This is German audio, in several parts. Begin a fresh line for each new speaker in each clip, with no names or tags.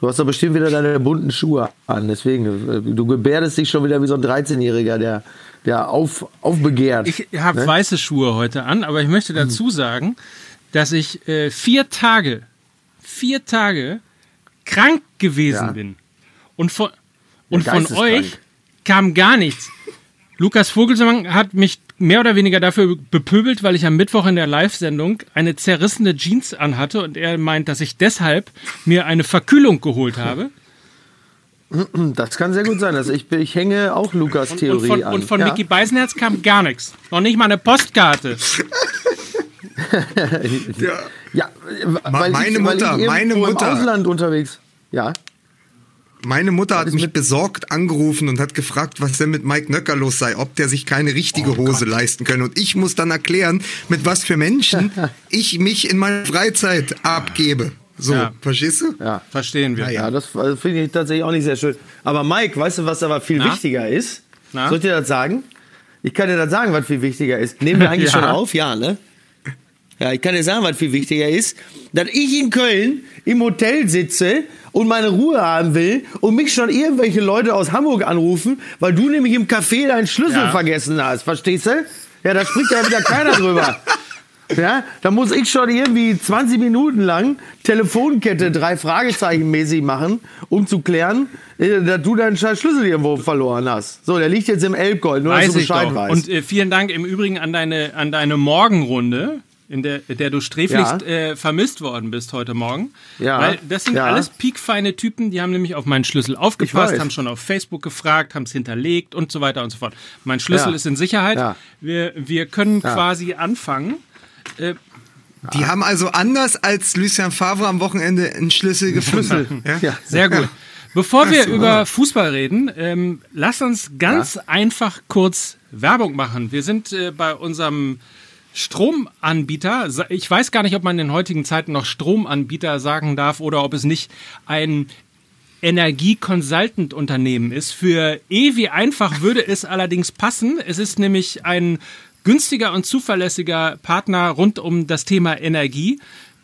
Du hast doch bestimmt wieder deine bunten Schuhe an. Deswegen, äh, du gebärdest dich schon wieder wie so ein 13-Jähriger, der, der auf, aufbegehrt.
Ich habe ne? weiße Schuhe heute an, aber ich möchte dazu hm. sagen, dass ich äh, vier Tage, vier Tage krank gewesen ja. bin. Und von, und von euch kam gar nichts. Lukas Vogelsang hat mich mehr oder weniger dafür bepöbelt, weil ich am Mittwoch in der Live-Sendung eine zerrissene Jeans anhatte und er meint, dass ich deshalb mir eine Verkühlung geholt habe.
Das kann sehr gut sein. Also ich, ich hänge auch Lukas Theorie
und, und von,
an.
Und von ja. Mickey Beisenherz kam gar nichts. Noch nicht mal eine Postkarte.
ja, ja weil
meine
ich,
Mutter,
weil ich
meine Mutter.
Im Ausland unterwegs. Ja.
Meine Mutter hat mich besorgt angerufen und hat gefragt, was denn mit Mike Nöcker los sei, ob der sich keine richtige oh Hose Gott. leisten könne. Und ich muss dann erklären, mit was für Menschen ich mich in meiner Freizeit abgebe. So, ja. verstehst du?
Ja,
verstehen wir.
Ja, das finde ich tatsächlich auch nicht sehr schön. Aber Mike, weißt du, was aber viel Na? wichtiger ist? Na? Soll ich dir das sagen? Ich kann dir das sagen, was viel wichtiger ist. Nehmen wir eigentlich ja. schon auf? Ja, ne? Ja, ich kann dir sagen, was viel wichtiger ist, dass ich in Köln im Hotel sitze und meine Ruhe haben will und mich schon irgendwelche Leute aus Hamburg anrufen, weil du nämlich im Café deinen Schlüssel ja. vergessen hast. Verstehst du? Ja, da spricht ja wieder keiner drüber. Ja, da muss ich schon irgendwie 20 Minuten lang Telefonkette drei Fragezeichen mäßig machen, um zu klären, äh, dass du deinen Schlüssel irgendwo verloren hast. So, der liegt jetzt im Elbgold, nur Weiß dass du Bescheid weißt.
Und äh, vielen Dank im Übrigen an deine, an deine Morgenrunde in der, der du sträflichst ja. äh, vermisst worden bist heute Morgen. Ja. Weil das sind ja. alles piekfeine Typen, die haben nämlich auf meinen Schlüssel aufgepasst, haben schon auf Facebook gefragt, haben es hinterlegt und so weiter und so fort. Mein Schlüssel ja. ist in Sicherheit. Wir, wir können quasi anfangen.
Äh, die haben also anders als Lucien Favre am Wochenende einen Schlüssel gefunden.
ja? Sehr gut. Bevor wir so. über Fußball reden, ähm, lass uns ganz einfach kurz Werbung machen. Wir sind äh, bei unserem Stromanbieter. Ich weiß gar nicht, ob man in heutigen Zeiten noch Stromanbieter sagen darf oder ob es nicht ein Energie-Consultant-Unternehmen ist. Für Ewi einfach würde es allerdings passen. Es ist nämlich ein günstiger und zuverlässiger Partner rund um das Thema Energie.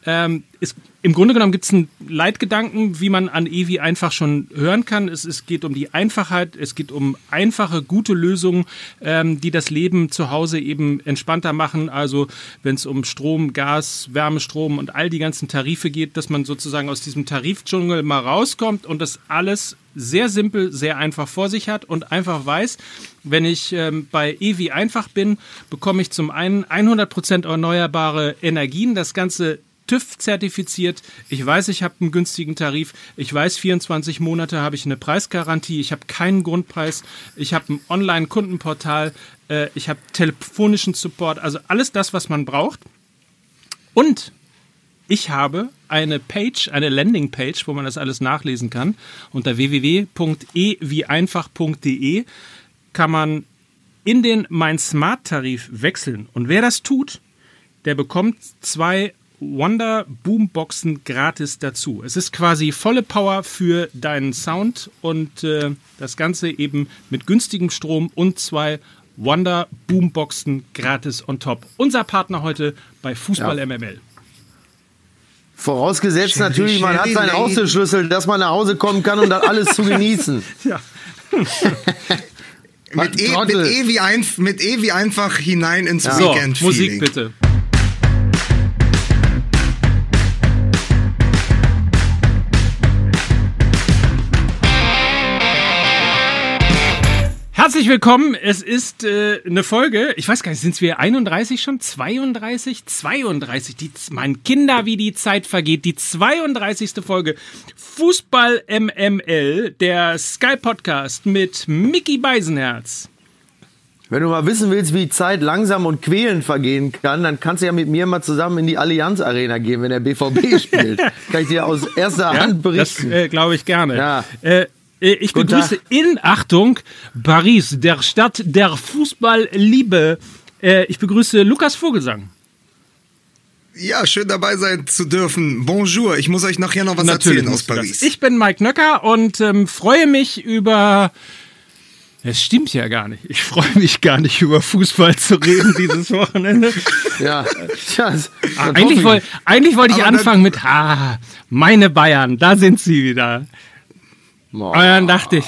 Ähm, es im Grunde genommen gibt es einen Leitgedanken, wie man an Evi einfach schon hören kann. Es, es geht um die Einfachheit, es geht um einfache, gute Lösungen, ähm, die das Leben zu Hause eben entspannter machen. Also wenn es um Strom, Gas, Wärmestrom und all die ganzen Tarife geht, dass man sozusagen aus diesem Tarifdschungel mal rauskommt und das alles sehr simpel, sehr einfach vor sich hat und einfach weiß, wenn ich ähm, bei Evi einfach bin, bekomme ich zum einen 100% erneuerbare Energien. Das Ganze TÜV-zertifiziert. Ich weiß, ich habe einen günstigen Tarif. Ich weiß, 24 Monate habe ich eine Preisgarantie. Ich habe keinen Grundpreis. Ich habe ein Online-Kundenportal. Äh, ich habe telefonischen Support. Also alles das, was man braucht. Und ich habe eine Page, eine Landingpage, wo man das alles nachlesen kann. Unter www.e-wie-einfach.de kann man in den Mein Smart Tarif wechseln. Und wer das tut, der bekommt zwei Wonder Boomboxen gratis dazu. Es ist quasi volle Power für deinen Sound und äh, das Ganze eben mit günstigem Strom und zwei Wonder Boomboxen gratis on top. Unser Partner heute bei Fußball ja. MML.
Vorausgesetzt Sherry, natürlich, man Sherry, hat seinen Haustürschlüssel, dass man nach Hause kommen kann und um dann alles zu genießen. Ja.
mit, e, mit, e wie ein, mit E wie einfach hinein ins ja. Weekend.
So, Musik bitte. Herzlich willkommen. Es ist äh, eine Folge, ich weiß gar nicht, sind wir 31 schon? 32? 32. Die, mein Kinder, wie die Zeit vergeht. Die 32. Folge Fußball MML, der Sky Podcast mit Mickey Beisenherz.
Wenn du mal wissen willst, wie Zeit langsam und quälend vergehen kann, dann kannst du ja mit mir mal zusammen in die Allianz Arena gehen, wenn der BVB spielt. kann ich dir aus erster ja, Hand berichten.
Das äh, glaube ich gerne. Ja. Äh, ich Guten begrüße Tag. in Achtung Paris, der Stadt der Fußballliebe. Äh, ich begrüße Lukas Vogelsang.
Ja, schön dabei sein zu dürfen. Bonjour, ich muss euch nachher noch was Natürlich erzählen aus Paris.
Ich bin Mike Nöcker und ähm, freue mich über Es stimmt ja gar nicht. Ich freue mich gar nicht über Fußball zu reden dieses Wochenende.
ja, ja
ah, eigentlich, woll, eigentlich wollte ich anfangen mit, ah, meine Bayern, da sind sie wieder. Boah. Und dann dachte ich.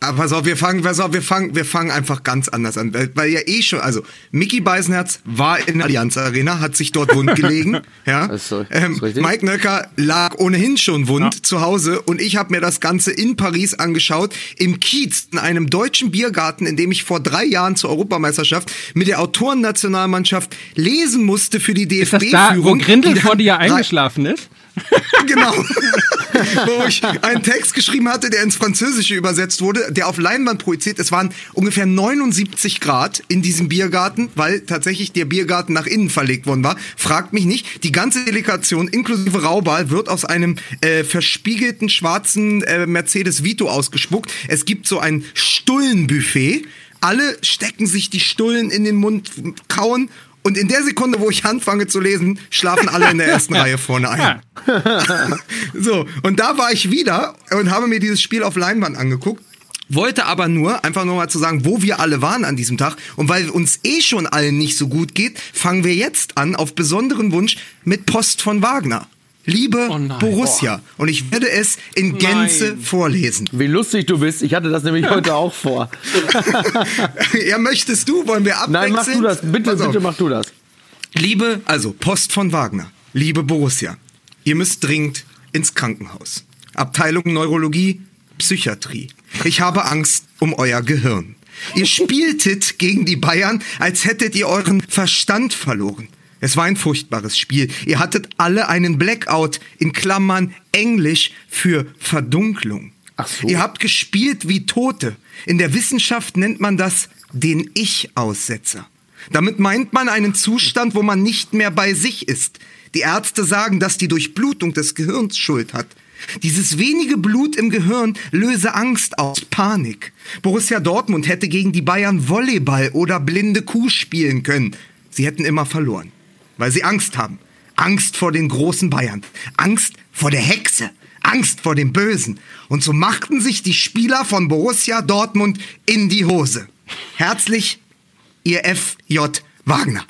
Aber pass auf, wir fangen, pass auf, wir fangen, wir fangen einfach ganz anders an. Weil, weil ja eh schon, also Mickey Beisenherz war in der Allianz Arena, hat sich dort wund gelegen. ja. Ist so, ähm, Mike Nöcker lag ohnehin schon wund ja. zu Hause und ich habe mir das Ganze in Paris angeschaut, im Kiez, in einem deutschen Biergarten, in dem ich vor drei Jahren zur Europameisterschaft mit der Autorennationalmannschaft lesen musste für die DFB-Führung. Ist
das da, wo Grindel vor dir eingeschlafen ist?
genau. Wo ich einen Text geschrieben hatte, der ins Französische übersetzt wurde, der auf Leinwand projiziert. Es waren ungefähr 79 Grad in diesem Biergarten, weil tatsächlich der Biergarten nach innen verlegt worden war. Fragt mich nicht. Die ganze Delegation inklusive Raubal wird aus einem äh, verspiegelten schwarzen äh, Mercedes Vito ausgespuckt. Es gibt so ein Stullenbuffet. Alle stecken sich die Stullen in den Mund, kauen und in der Sekunde, wo ich anfange zu lesen, schlafen alle in der ersten Reihe vorne ein. so, und da war ich wieder und habe mir dieses Spiel auf Leinwand angeguckt. Wollte aber nur, einfach nur mal zu sagen, wo wir alle waren an diesem Tag. Und weil uns eh schon allen nicht so gut geht, fangen wir jetzt an, auf besonderen Wunsch, mit Post von Wagner. Liebe oh Borussia. Oh. Und ich werde es in Gänze nein. vorlesen.
Wie lustig du bist. Ich hatte das nämlich heute auch vor.
ja, möchtest du? Wollen wir abwechseln?
Nein, mach du das. Bitte, bitte mach du das.
Liebe, also Post von Wagner. Liebe Borussia. Ihr müsst dringend ins Krankenhaus. Abteilung Neurologie, Psychiatrie. Ich habe Angst um euer Gehirn. Ihr spieltet gegen die Bayern, als hättet ihr euren Verstand verloren. Es war ein furchtbares Spiel. Ihr hattet alle einen Blackout in Klammern Englisch für Verdunklung. Ach so. Ihr habt gespielt wie Tote. In der Wissenschaft nennt man das den Ich-Aussetzer. Damit meint man einen Zustand, wo man nicht mehr bei sich ist. Die Ärzte sagen, dass die Durchblutung des Gehirns Schuld hat. Dieses wenige Blut im Gehirn löse Angst aus, Panik. Borussia Dortmund hätte gegen die Bayern Volleyball oder blinde Kuh spielen können. Sie hätten immer verloren weil sie Angst haben. Angst vor den großen Bayern. Angst vor der Hexe. Angst vor dem Bösen. Und so machten sich die Spieler von Borussia Dortmund in die Hose. Herzlich, ihr F.J. Wagner.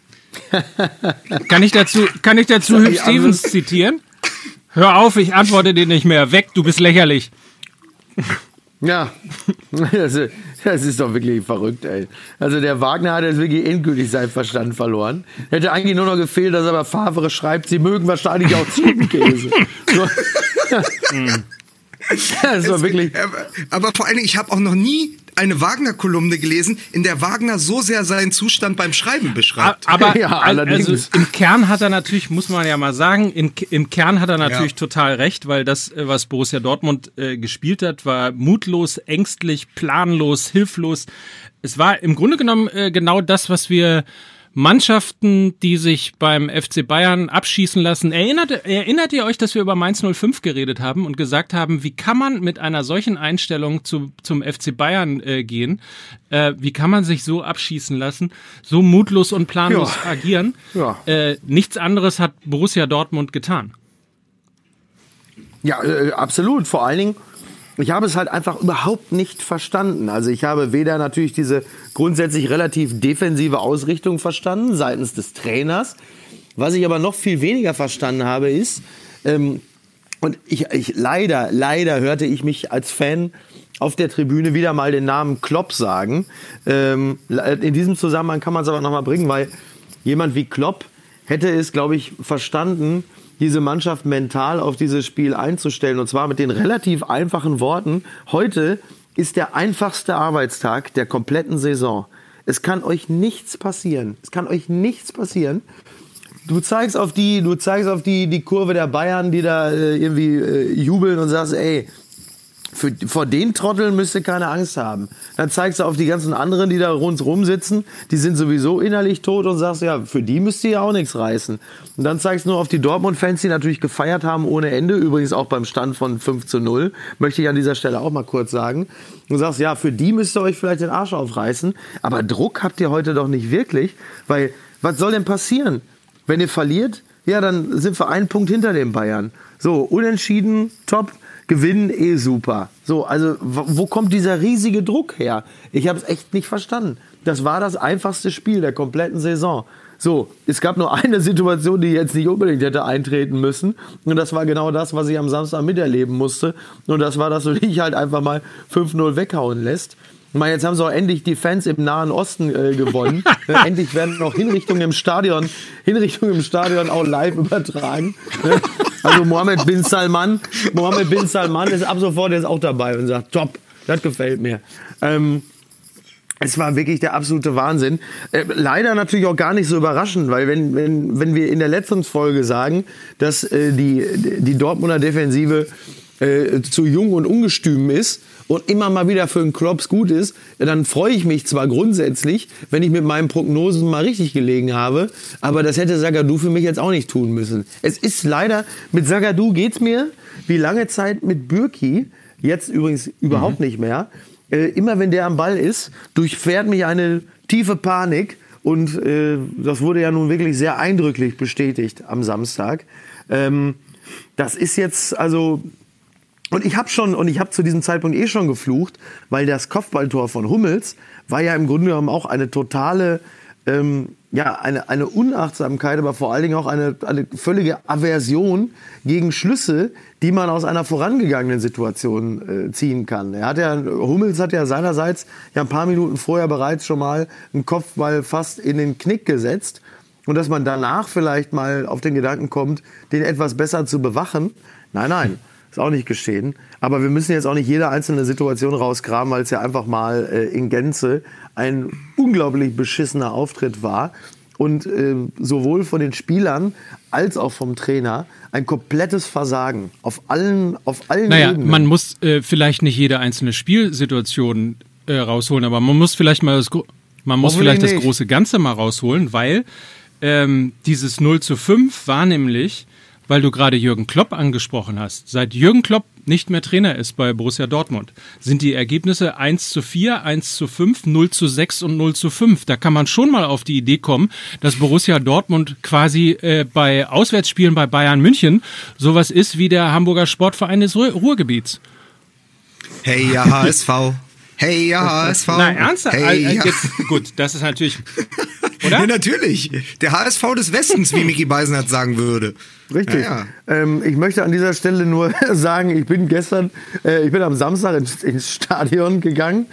kann ich dazu, kann ich dazu Hugh Stevens zitieren? Hör auf, ich antworte dir nicht mehr. Weg, du bist lächerlich.
Ja, das ist, das ist doch wirklich verrückt, ey. Also der Wagner hat jetzt wirklich endgültig seinen Verstand verloren. Hätte eigentlich nur noch gefehlt, dass er bei Favre schreibt, sie mögen wahrscheinlich auch Ziegenkäse. So.
das war wirklich. Aber, aber vor allen Dingen, ich habe auch noch nie eine Wagner-Kolumne gelesen, in der Wagner so sehr seinen Zustand beim Schreiben beschreibt.
Aber ja, also im Kern hat er natürlich, muss man ja mal sagen, in, im Kern hat er natürlich ja. total recht, weil das, äh, was Borussia Dortmund äh, gespielt hat, war mutlos, ängstlich, planlos, hilflos. Es war im Grunde genommen äh, genau das, was wir Mannschaften, die sich beim FC Bayern abschießen lassen. Erinnert, erinnert ihr euch, dass wir über Mainz 05 geredet haben und gesagt haben, wie kann man mit einer solchen Einstellung zu, zum FC Bayern äh, gehen? Äh, wie kann man sich so abschießen lassen, so mutlos und planlos ja. agieren? Ja. Äh, nichts anderes hat Borussia Dortmund getan.
Ja, äh, absolut. Vor allen Dingen ich habe es halt einfach überhaupt nicht verstanden. Also ich habe weder natürlich diese grundsätzlich relativ defensive Ausrichtung verstanden seitens des Trainers. Was ich aber noch viel weniger verstanden habe, ist, ähm, und ich, ich leider, leider hörte ich mich als Fan auf der Tribüne wieder mal den Namen Klopp sagen. Ähm, in diesem Zusammenhang kann man es aber nochmal bringen, weil jemand wie Klopp hätte es, glaube ich, verstanden, diese Mannschaft mental auf dieses Spiel einzustellen. Und zwar mit den relativ einfachen Worten. Heute ist der einfachste Arbeitstag der kompletten Saison. Es kann euch nichts passieren. Es kann euch nichts passieren. Du zeigst auf die, du zeigst auf die, die Kurve der Bayern, die da äh, irgendwie äh, jubeln und sagst, ey, für, vor den Trotteln müsst ihr keine Angst haben. Dann zeigst du auf die ganzen anderen, die da rundherum sitzen, die sind sowieso innerlich tot und sagst, ja, für die müsst ihr ja auch nichts reißen. Und dann zeigst du nur auf die Dortmund-Fans, die natürlich gefeiert haben ohne Ende, übrigens auch beim Stand von 5 zu 0, möchte ich an dieser Stelle auch mal kurz sagen. Du sagst, ja, für die müsst ihr euch vielleicht den Arsch aufreißen, aber Druck habt ihr heute doch nicht wirklich, weil was soll denn passieren? Wenn ihr verliert, ja, dann sind wir einen Punkt hinter den Bayern. So, unentschieden, top gewinnen eh super. So, also wo kommt dieser riesige Druck her? Ich habe es echt nicht verstanden. Das war das einfachste Spiel der kompletten Saison. So, es gab nur eine Situation, die jetzt nicht unbedingt hätte eintreten müssen. Und das war genau das, was ich am Samstag miterleben musste. Und das war, dass du dich halt einfach mal 5-0 weghauen lässt. Ich meine, jetzt haben sie auch endlich die Fans im Nahen Osten äh, gewonnen. Ne, endlich werden noch Hinrichtungen im Stadion, Hinrichtungen im Stadion auch live übertragen. Also Mohammed bin Salman, Mohammed bin Salman ist ab sofort jetzt auch dabei und sagt, top, das gefällt mir. Ähm, es war wirklich der absolute Wahnsinn. Äh, leider natürlich auch gar nicht so überraschend, weil wenn, wenn, wenn wir in der letzten Folge sagen, dass äh, die, die Dortmunder Defensive äh, zu jung und ungestüm ist und immer mal wieder für einen Klops gut ist, dann freue ich mich zwar grundsätzlich, wenn ich mit meinen Prognosen mal richtig gelegen habe, aber das hätte Sagadu für mich jetzt auch nicht tun müssen. Es ist leider, mit Sagadu geht's mir wie lange Zeit mit Bürki, jetzt übrigens überhaupt mhm. nicht mehr, äh, immer wenn der am Ball ist, durchfährt mich eine tiefe Panik. Und äh, das wurde ja nun wirklich sehr eindrücklich bestätigt am Samstag. Ähm, das ist jetzt, also, und ich habe schon, und ich habe zu diesem Zeitpunkt eh schon geflucht, weil das Kopfballtor von Hummels war ja im Grunde genommen auch eine totale ähm, ja, eine, eine Unachtsamkeit, aber vor allen Dingen auch eine, eine völlige Aversion gegen Schlüsse, die man aus einer vorangegangenen Situation äh, ziehen kann. Er hat ja, Hummels hat ja seinerseits ja ein paar Minuten vorher bereits schon mal einen Kopfball fast in den Knick gesetzt. Und dass man danach vielleicht mal auf den Gedanken kommt, den etwas besser zu bewachen. Nein, nein. Ist auch nicht geschehen. Aber wir müssen jetzt auch nicht jede einzelne Situation rausgraben, weil es ja einfach mal äh, in Gänze ein unglaublich beschissener Auftritt war. Und äh, sowohl von den Spielern als auch vom Trainer ein komplettes Versagen auf allen, auf allen
naja, Ebenen. Man muss äh, vielleicht nicht jede einzelne Spielsituation äh, rausholen, aber man muss vielleicht mal das, man muss vielleicht das große Ganze mal rausholen, weil ähm, dieses 0 zu 5 war nämlich weil du gerade Jürgen Klopp angesprochen hast. Seit Jürgen Klopp nicht mehr Trainer ist bei Borussia Dortmund, sind die Ergebnisse 1 zu 4, 1 zu 5, 0 zu 6 und 0 zu 5. Da kann man schon mal auf die Idee kommen, dass Borussia Dortmund quasi äh, bei Auswärtsspielen bei Bayern München sowas ist wie der Hamburger Sportverein des Ruhr Ruhrgebiets.
Hey, ja, HSV. Hey, ja, HSV.
Na, ernsthaft? Hey, ja. Jetzt, gut, das ist natürlich. Oder?
Ja, natürlich. Der HSV des Westens, wie Mickey Beisenherz sagen würde.
Richtig. Ja, ja. Ähm, ich möchte an dieser Stelle nur sagen, ich bin gestern, äh, ich bin am Samstag ins, ins, Stadion gegangen.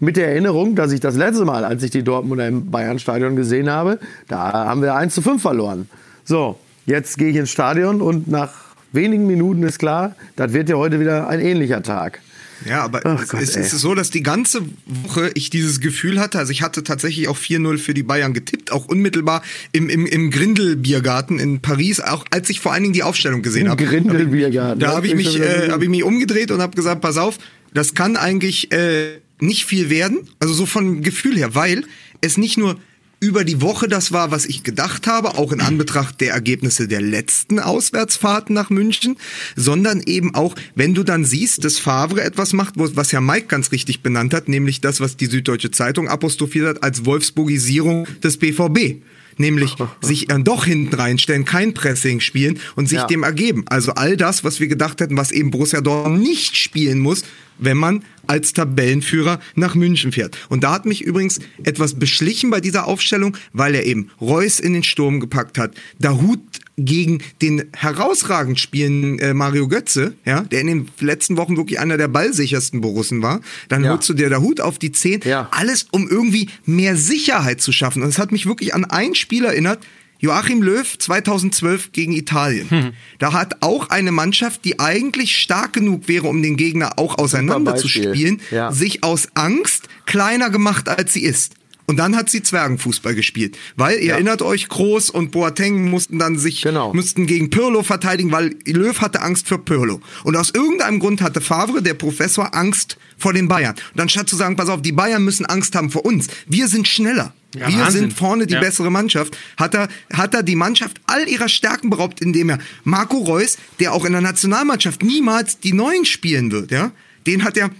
Mit der Erinnerung, dass ich das letzte Mal, als ich die Dortmunder im Bayern-Stadion gesehen habe, da haben wir 1 zu 5 verloren. So, jetzt gehe ich ins Stadion und nach wenigen Minuten ist klar, das wird ja heute wieder ein ähnlicher Tag.
Ja, aber Ach es, Gott, ist so, dass die ganze Woche ich dieses Gefühl hatte, also ich hatte tatsächlich auch 4-0 für die Bayern getippt, auch unmittelbar im, im, im Grindel-Biergarten in Paris, auch als ich vor allen Dingen die Aufstellung gesehen habe.
Grindel-Biergarten.
Da habe ich, mich, äh, hab ich mich umgedreht und habe gesagt, pass auf, das kann eigentlich äh, nicht viel werden, also so von Gefühl her, weil es nicht nur über die Woche das war, was ich gedacht habe, auch in Anbetracht der Ergebnisse der letzten Auswärtsfahrten nach München, sondern eben auch, wenn du dann siehst, dass Favre etwas macht, was ja Mike ganz richtig benannt hat, nämlich das, was die Süddeutsche Zeitung apostrophiert hat als Wolfsburgisierung des BVB nämlich sich dann doch hinten reinstellen, kein Pressing spielen und sich ja. dem ergeben. Also all das, was wir gedacht hätten, was eben Borussia Dortmund nicht spielen muss, wenn man als Tabellenführer nach München fährt. Und da hat mich übrigens etwas beschlichen bei dieser Aufstellung, weil er eben Reus in den Sturm gepackt hat, Dahut gegen den herausragend spielenden äh, Mario Götze, ja, der in den letzten Wochen wirklich einer der ballsichersten Borussen war. Dann ja. holst du dir Dahut auf die 10. Ja. Alles, um irgendwie mehr Sicherheit zu schaffen. Und es hat mich wirklich an ein Spiel erinnert, Joachim Löw 2012 gegen Italien. Hm. Da hat auch eine Mannschaft, die eigentlich stark genug wäre, um den Gegner auch auseinander zu spielen, ja. sich aus Angst kleiner gemacht, als sie ist. Und dann hat sie Zwergenfußball gespielt. Weil, ihr ja. erinnert euch, Groß und Boateng mussten dann sich, genau. mussten gegen Pirlo verteidigen, weil Löw hatte Angst für Pirlo. Und aus irgendeinem Grund hatte Favre, der Professor, Angst vor den Bayern. Und anstatt zu sagen, pass auf, die Bayern müssen Angst haben vor uns. Wir sind schneller. Ja, wir Wahnsinn. sind vorne die ja. bessere Mannschaft. Hat er, hat er die Mannschaft all ihrer Stärken beraubt, indem er Marco Reus, der auch in der Nationalmannschaft niemals die Neuen spielen wird, ja, den hat er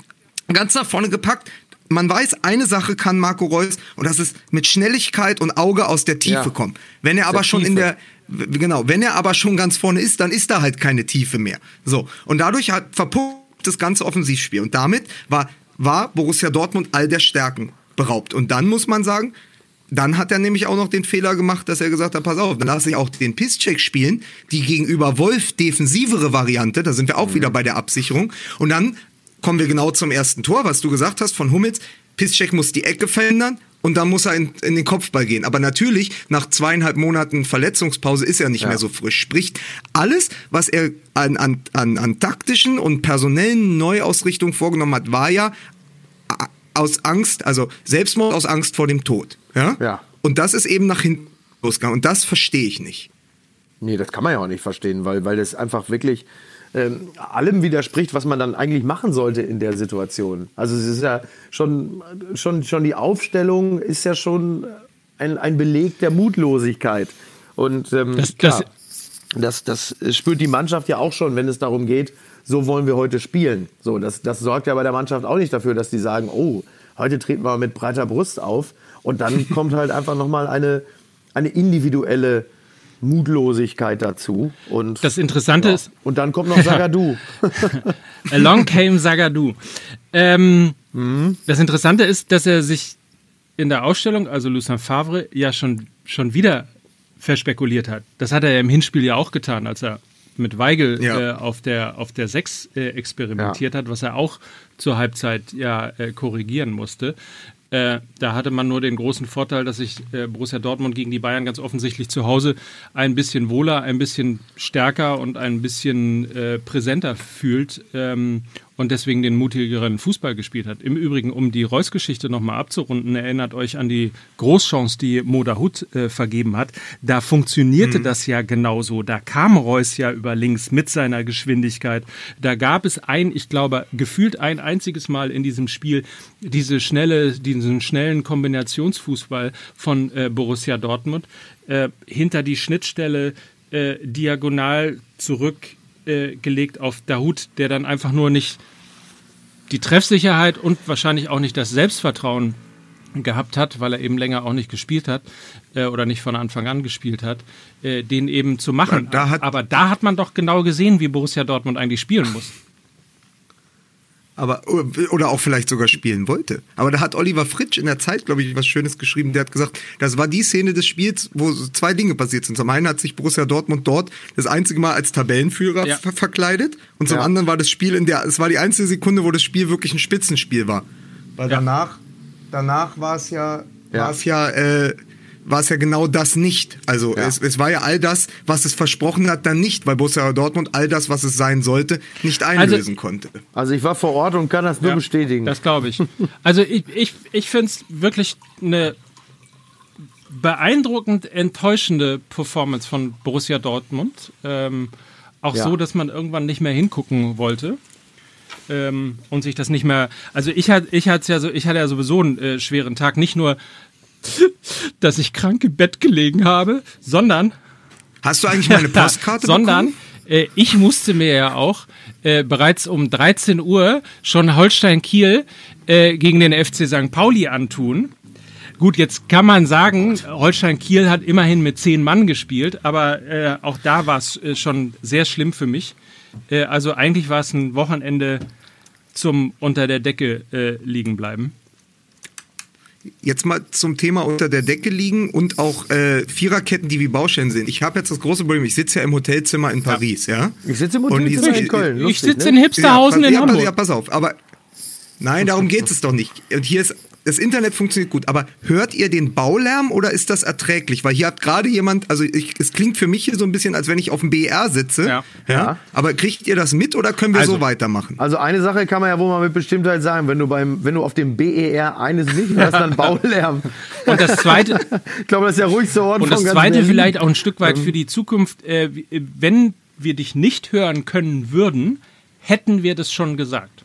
ganz nach vorne gepackt man weiß, eine Sache kann Marco Reus und das ist mit Schnelligkeit und Auge aus der Tiefe ja. kommen. Wenn er aber schon Tiefe. in der genau, wenn er aber schon ganz vorne ist, dann ist da halt keine Tiefe mehr. So. Und dadurch hat verpuppt das ganze Offensivspiel. Und damit war, war Borussia Dortmund all der Stärken beraubt. Und dann muss man sagen, dann hat er nämlich auch noch den Fehler gemacht, dass er gesagt hat, pass auf, dann lasse ich auch den Pisscheck spielen, die gegenüber Wolf defensivere Variante, da sind wir auch mhm. wieder bei der Absicherung. Und dann kommen wir genau zum ersten Tor, was du gesagt hast von Hummels. Piszczek muss die Ecke verändern und dann muss er in, in, den Kopfball gehen. Aber natürlich, nach zweieinhalb Monaten Verletzungspause ist er nicht ja. mehr so frisch. Sprich, alles, was er an, an, an, an taktischen und personellen Neuausrichtungen vorgenommen hat, war ja aus Angst, also Selbstmord aus Angst vor dem Tod. Ja? ja. Und das ist eben nach hinten losgegangen. Und das verstehe ich nicht.
Nee, das kann man ja auch nicht verstehen, weil, weil das einfach wirklich ähm, allem widerspricht, was man dann eigentlich machen sollte in der Situation. Also es ist ja schon, schon, schon die Aufstellung ist ja schon ein, ein Beleg der Mutlosigkeit. Und ähm, das, klar, das, das spürt die Mannschaft ja auch schon, wenn es darum geht, so wollen wir heute spielen. So, das, das sorgt ja bei der Mannschaft auch nicht dafür, dass die sagen, oh, heute treten wir mit breiter Brust auf. Und dann kommt halt einfach nochmal eine, eine individuelle Mutlosigkeit dazu. Und,
das Interessante
ja.
ist.
Und dann kommt noch Sagadu.
Along came Sagadu. Ähm, mhm. Das Interessante ist, dass er sich in der Ausstellung, also Lucien Favre, ja schon, schon wieder verspekuliert hat. Das hat er ja im Hinspiel ja auch getan, als er mit Weigel ja. äh, auf, der, auf der 6 äh, experimentiert ja. hat, was er auch zur Halbzeit ja äh, korrigieren musste. Äh, da hatte man nur den großen Vorteil, dass sich äh, Borussia Dortmund gegen die Bayern ganz offensichtlich zu Hause ein bisschen wohler, ein bisschen stärker und ein bisschen äh, präsenter fühlt ähm, und deswegen den mutigeren Fußball gespielt hat. Im Übrigen, um die Reus-Geschichte nochmal abzurunden, erinnert euch an die Großchance, die Modahut äh, vergeben hat. Da funktionierte mhm. das ja genauso. Da kam Reus ja über links mit seiner Geschwindigkeit. Da gab es ein, ich glaube, gefühlt ein einziges Mal in diesem Spiel diese schnelle, diesen schnellen Kombinationsfußball von äh, Borussia Dortmund äh, hinter die Schnittstelle äh, diagonal zurück äh, gelegt auf Dahut, der dann einfach nur nicht die Treffsicherheit und wahrscheinlich auch nicht das Selbstvertrauen gehabt hat, weil er eben länger auch nicht gespielt hat äh, oder nicht von Anfang an gespielt hat, äh, den eben zu machen. Da Aber da hat man doch genau gesehen, wie Borussia Dortmund eigentlich spielen muss
aber oder auch vielleicht sogar spielen wollte. Aber da hat Oliver Fritsch in der Zeit, glaube ich, was Schönes geschrieben. Der hat gesagt, das war die Szene des Spiels, wo zwei Dinge passiert sind. Zum einen hat sich Borussia Dortmund dort das einzige Mal als Tabellenführer ja. ver verkleidet und zum ja. anderen war das Spiel in der, es war die einzige Sekunde, wo das Spiel wirklich ein Spitzenspiel war. Weil ja. danach, danach war es ja, war es ja äh, war es ja genau das nicht. Also ja. es, es war ja all das, was es versprochen hat, dann nicht, weil Borussia Dortmund all das, was es sein sollte, nicht also einlösen also, konnte.
Also ich war vor Ort und kann das nur ja, bestätigen.
Das glaube ich. Also ich, ich, ich finde es wirklich eine beeindruckend enttäuschende Performance von Borussia Dortmund. Ähm, auch ja. so, dass man irgendwann nicht mehr hingucken wollte. Ähm, und sich das nicht mehr. Also ich hatte ich hatte ja so, ich hatte ja sowieso einen äh, schweren Tag, nicht nur dass ich krank im Bett gelegen habe, sondern.
Hast du eigentlich meine Postkarte
Sondern äh, ich musste mir ja auch äh, bereits um 13 Uhr schon Holstein Kiel äh, gegen den FC St. Pauli antun. Gut, jetzt kann man sagen, Holstein Kiel hat immerhin mit zehn Mann gespielt, aber äh, auch da war es äh, schon sehr schlimm für mich. Äh, also eigentlich war es ein Wochenende zum unter der Decke äh, liegen bleiben.
Jetzt mal zum Thema unter der Decke liegen und auch äh, Viererketten, die wie Baustellen sind. Ich habe jetzt das große Problem, ich sitze ja im Hotelzimmer in Paris, ja. ja?
Ich sitze im Hotelzimmer in Köln.
Lustig, ich sitze ne? in Hipsterhausen
ja,
in Hamburg.
Ja, pass auf, aber nein, darum geht es doch nicht. Und hier ist das Internet funktioniert gut, aber hört ihr den Baulärm oder ist das erträglich? Weil hier hat gerade jemand, also ich, es klingt für mich hier so ein bisschen, als wenn ich auf dem BR sitze. Ja. ja. ja. Aber kriegt ihr das mit oder können wir also, so weitermachen?
Also eine Sache kann man ja wohl mal mit Bestimmtheit sagen, wenn du beim, wenn du auf dem BER eines nicht hörst, dann Baulärm.
Und das zweite,
ich glaube, das ist ja ruhig so
Und das zweite vielleicht auch ein Stück weit ähm. für die Zukunft, äh, wenn wir dich nicht hören können würden, hätten wir das schon gesagt.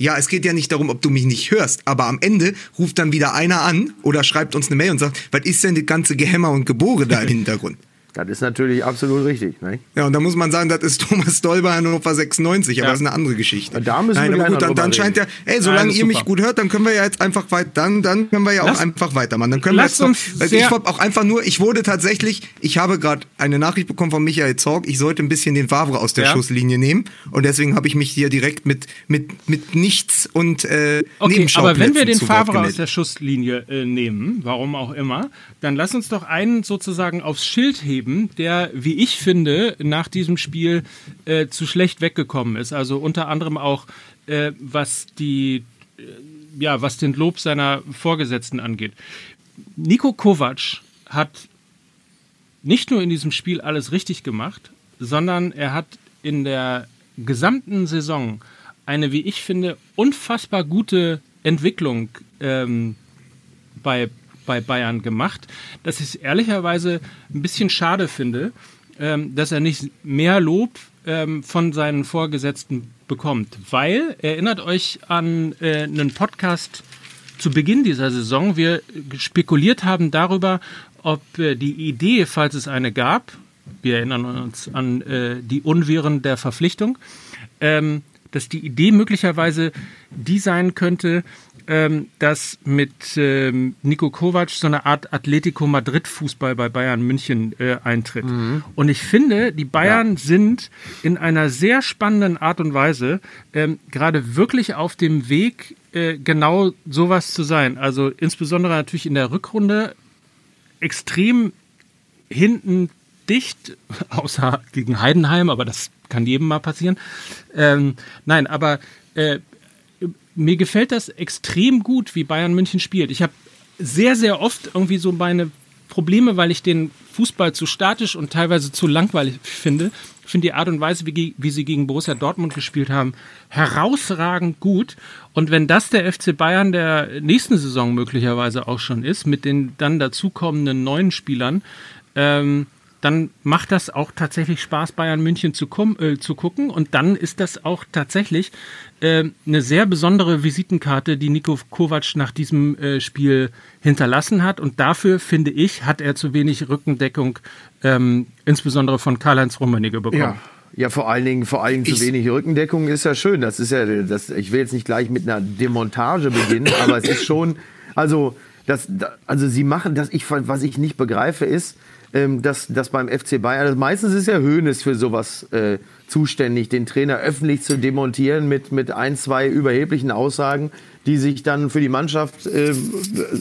Ja, es geht ja nicht darum, ob du mich nicht hörst, aber am Ende ruft dann wieder einer an oder schreibt uns eine Mail und sagt, was ist denn das ganze Gehämmer und Gebore da im Hintergrund?
Das ist natürlich absolut richtig. Ne?
Ja, und da muss man sagen, das ist Thomas Dolber Hannover 96, aber ja. das ist eine andere Geschichte.
Da müssen Nein, wir aber
gut, dann, dann scheint ja, ey, solange ihr mich gut hört, dann können wir ja jetzt einfach weiter, dann, dann können wir ja lass, auch einfach weitermachen. Dann können wir jetzt noch, also ich auch einfach nur, ich wurde tatsächlich, ich habe gerade eine Nachricht bekommen von Michael Zorg, ich sollte ein bisschen den Favre aus der ja. Schusslinie nehmen und deswegen habe ich mich hier direkt mit, mit, mit nichts und äh,
Okay, aber wenn wir den Favre aus der Schusslinie äh, nehmen, warum auch immer, dann lass uns doch einen sozusagen aufs Schild heben, der, wie ich finde, nach diesem Spiel äh, zu schlecht weggekommen ist. Also unter anderem auch, äh, was die, äh, ja, was den Lob seiner Vorgesetzten angeht. Nico Kovac hat nicht nur in diesem Spiel alles richtig gemacht, sondern er hat in der gesamten Saison eine, wie ich finde, unfassbar gute Entwicklung ähm, bei, bei Bayern gemacht, dass ich es ehrlicherweise ein bisschen schade finde, ähm, dass er nicht mehr Lob ähm, von seinen Vorgesetzten bekommt. Weil, erinnert euch an äh, einen Podcast zu Beginn dieser Saison, wir spekuliert haben darüber, ob äh, die Idee, falls es eine gab, wir erinnern uns an äh, die Unwehren der Verpflichtung, ähm, dass die Idee möglicherweise die sein könnte, ähm, dass mit ähm, Nico Kovac so eine Art Atletico Madrid-Fußball bei Bayern München äh, eintritt. Mhm. Und ich finde, die Bayern ja. sind in einer sehr spannenden Art und Weise ähm, gerade wirklich auf dem Weg, äh, genau sowas zu sein. Also insbesondere natürlich in der Rückrunde extrem hinten dicht, außer gegen Heidenheim, aber das kann jedem mal passieren. Ähm, nein, aber äh, mir gefällt das extrem gut, wie Bayern München spielt. Ich habe sehr, sehr oft irgendwie so meine Probleme, weil ich den Fußball zu statisch und teilweise zu langweilig finde. Ich finde die Art und Weise, wie, wie, sie gegen Borussia Dortmund gespielt haben, herausragend gut. Und wenn das der FC Bayern der nächsten Saison möglicherweise auch schon ist, mit den dann dazukommenden neuen Spielern, ähm, dann macht das auch tatsächlich Spaß, Bayern München zu, äh, zu gucken. Und dann ist das auch tatsächlich äh, eine sehr besondere Visitenkarte, die Nico Kovac nach diesem äh, Spiel hinterlassen hat. Und dafür, finde ich, hat er zu wenig Rückendeckung, ähm, insbesondere von Karl-Heinz Rummenigge bekommen.
Ja. Ja, vor allen Dingen, vor allen Dingen zu wenig Rückendeckung ist ja schön. Das ist ja, das, ich will jetzt nicht gleich mit einer Demontage beginnen, aber es ist schon, also, das, also sie machen das, ich, was ich nicht begreife, ist, ähm, dass, dass beim FC Bayern, also meistens ist ja Höhnes für sowas äh, zuständig, den Trainer öffentlich zu demontieren mit, mit ein, zwei überheblichen Aussagen, die sich dann für die Mannschaft äh,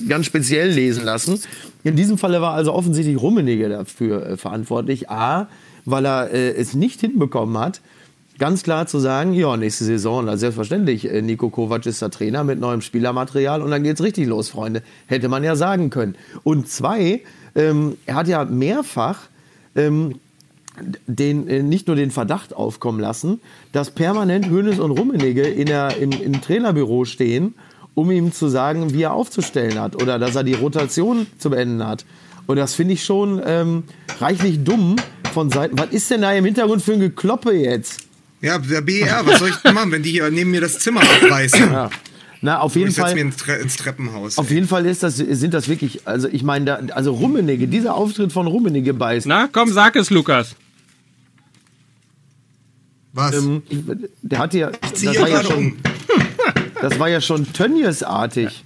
ganz speziell lesen lassen. In diesem Falle war also offensichtlich Rummenigge dafür äh, verantwortlich. A, weil er äh, es nicht hinbekommen hat, ganz klar zu sagen, ja, nächste Saison, also selbstverständlich, äh, Nico Kovac ist der Trainer mit neuem Spielermaterial und dann geht's richtig los, Freunde. Hätte man ja sagen können. Und zwei, ähm, er hat ja mehrfach ähm, den, äh, nicht nur den Verdacht aufkommen lassen, dass permanent Hönes und Rummenigge in der, im, im Trainerbüro stehen, um ihm zu sagen, wie er aufzustellen hat oder dass er die Rotation zu beenden hat. Und das finde ich schon ähm, reichlich dumm von Seiten. Was ist denn da im Hintergrund für ein Gekloppe jetzt?
Ja, der BR, was soll ich denn machen, wenn die hier neben mir das Zimmer abreißen? Ja.
Na, auf jeden
ich
Fall.
Mir ins, Tre ins Treppenhaus.
Auf jeden Fall ist das, sind das wirklich, also ich meine, da, also Rummenigge, dieser Auftritt von Rummenigge beißt.
Na, komm, sag es, Lukas.
Was? Ähm,
der hat ja, das war ja schon, um. das war ja schon Tönnies-artig.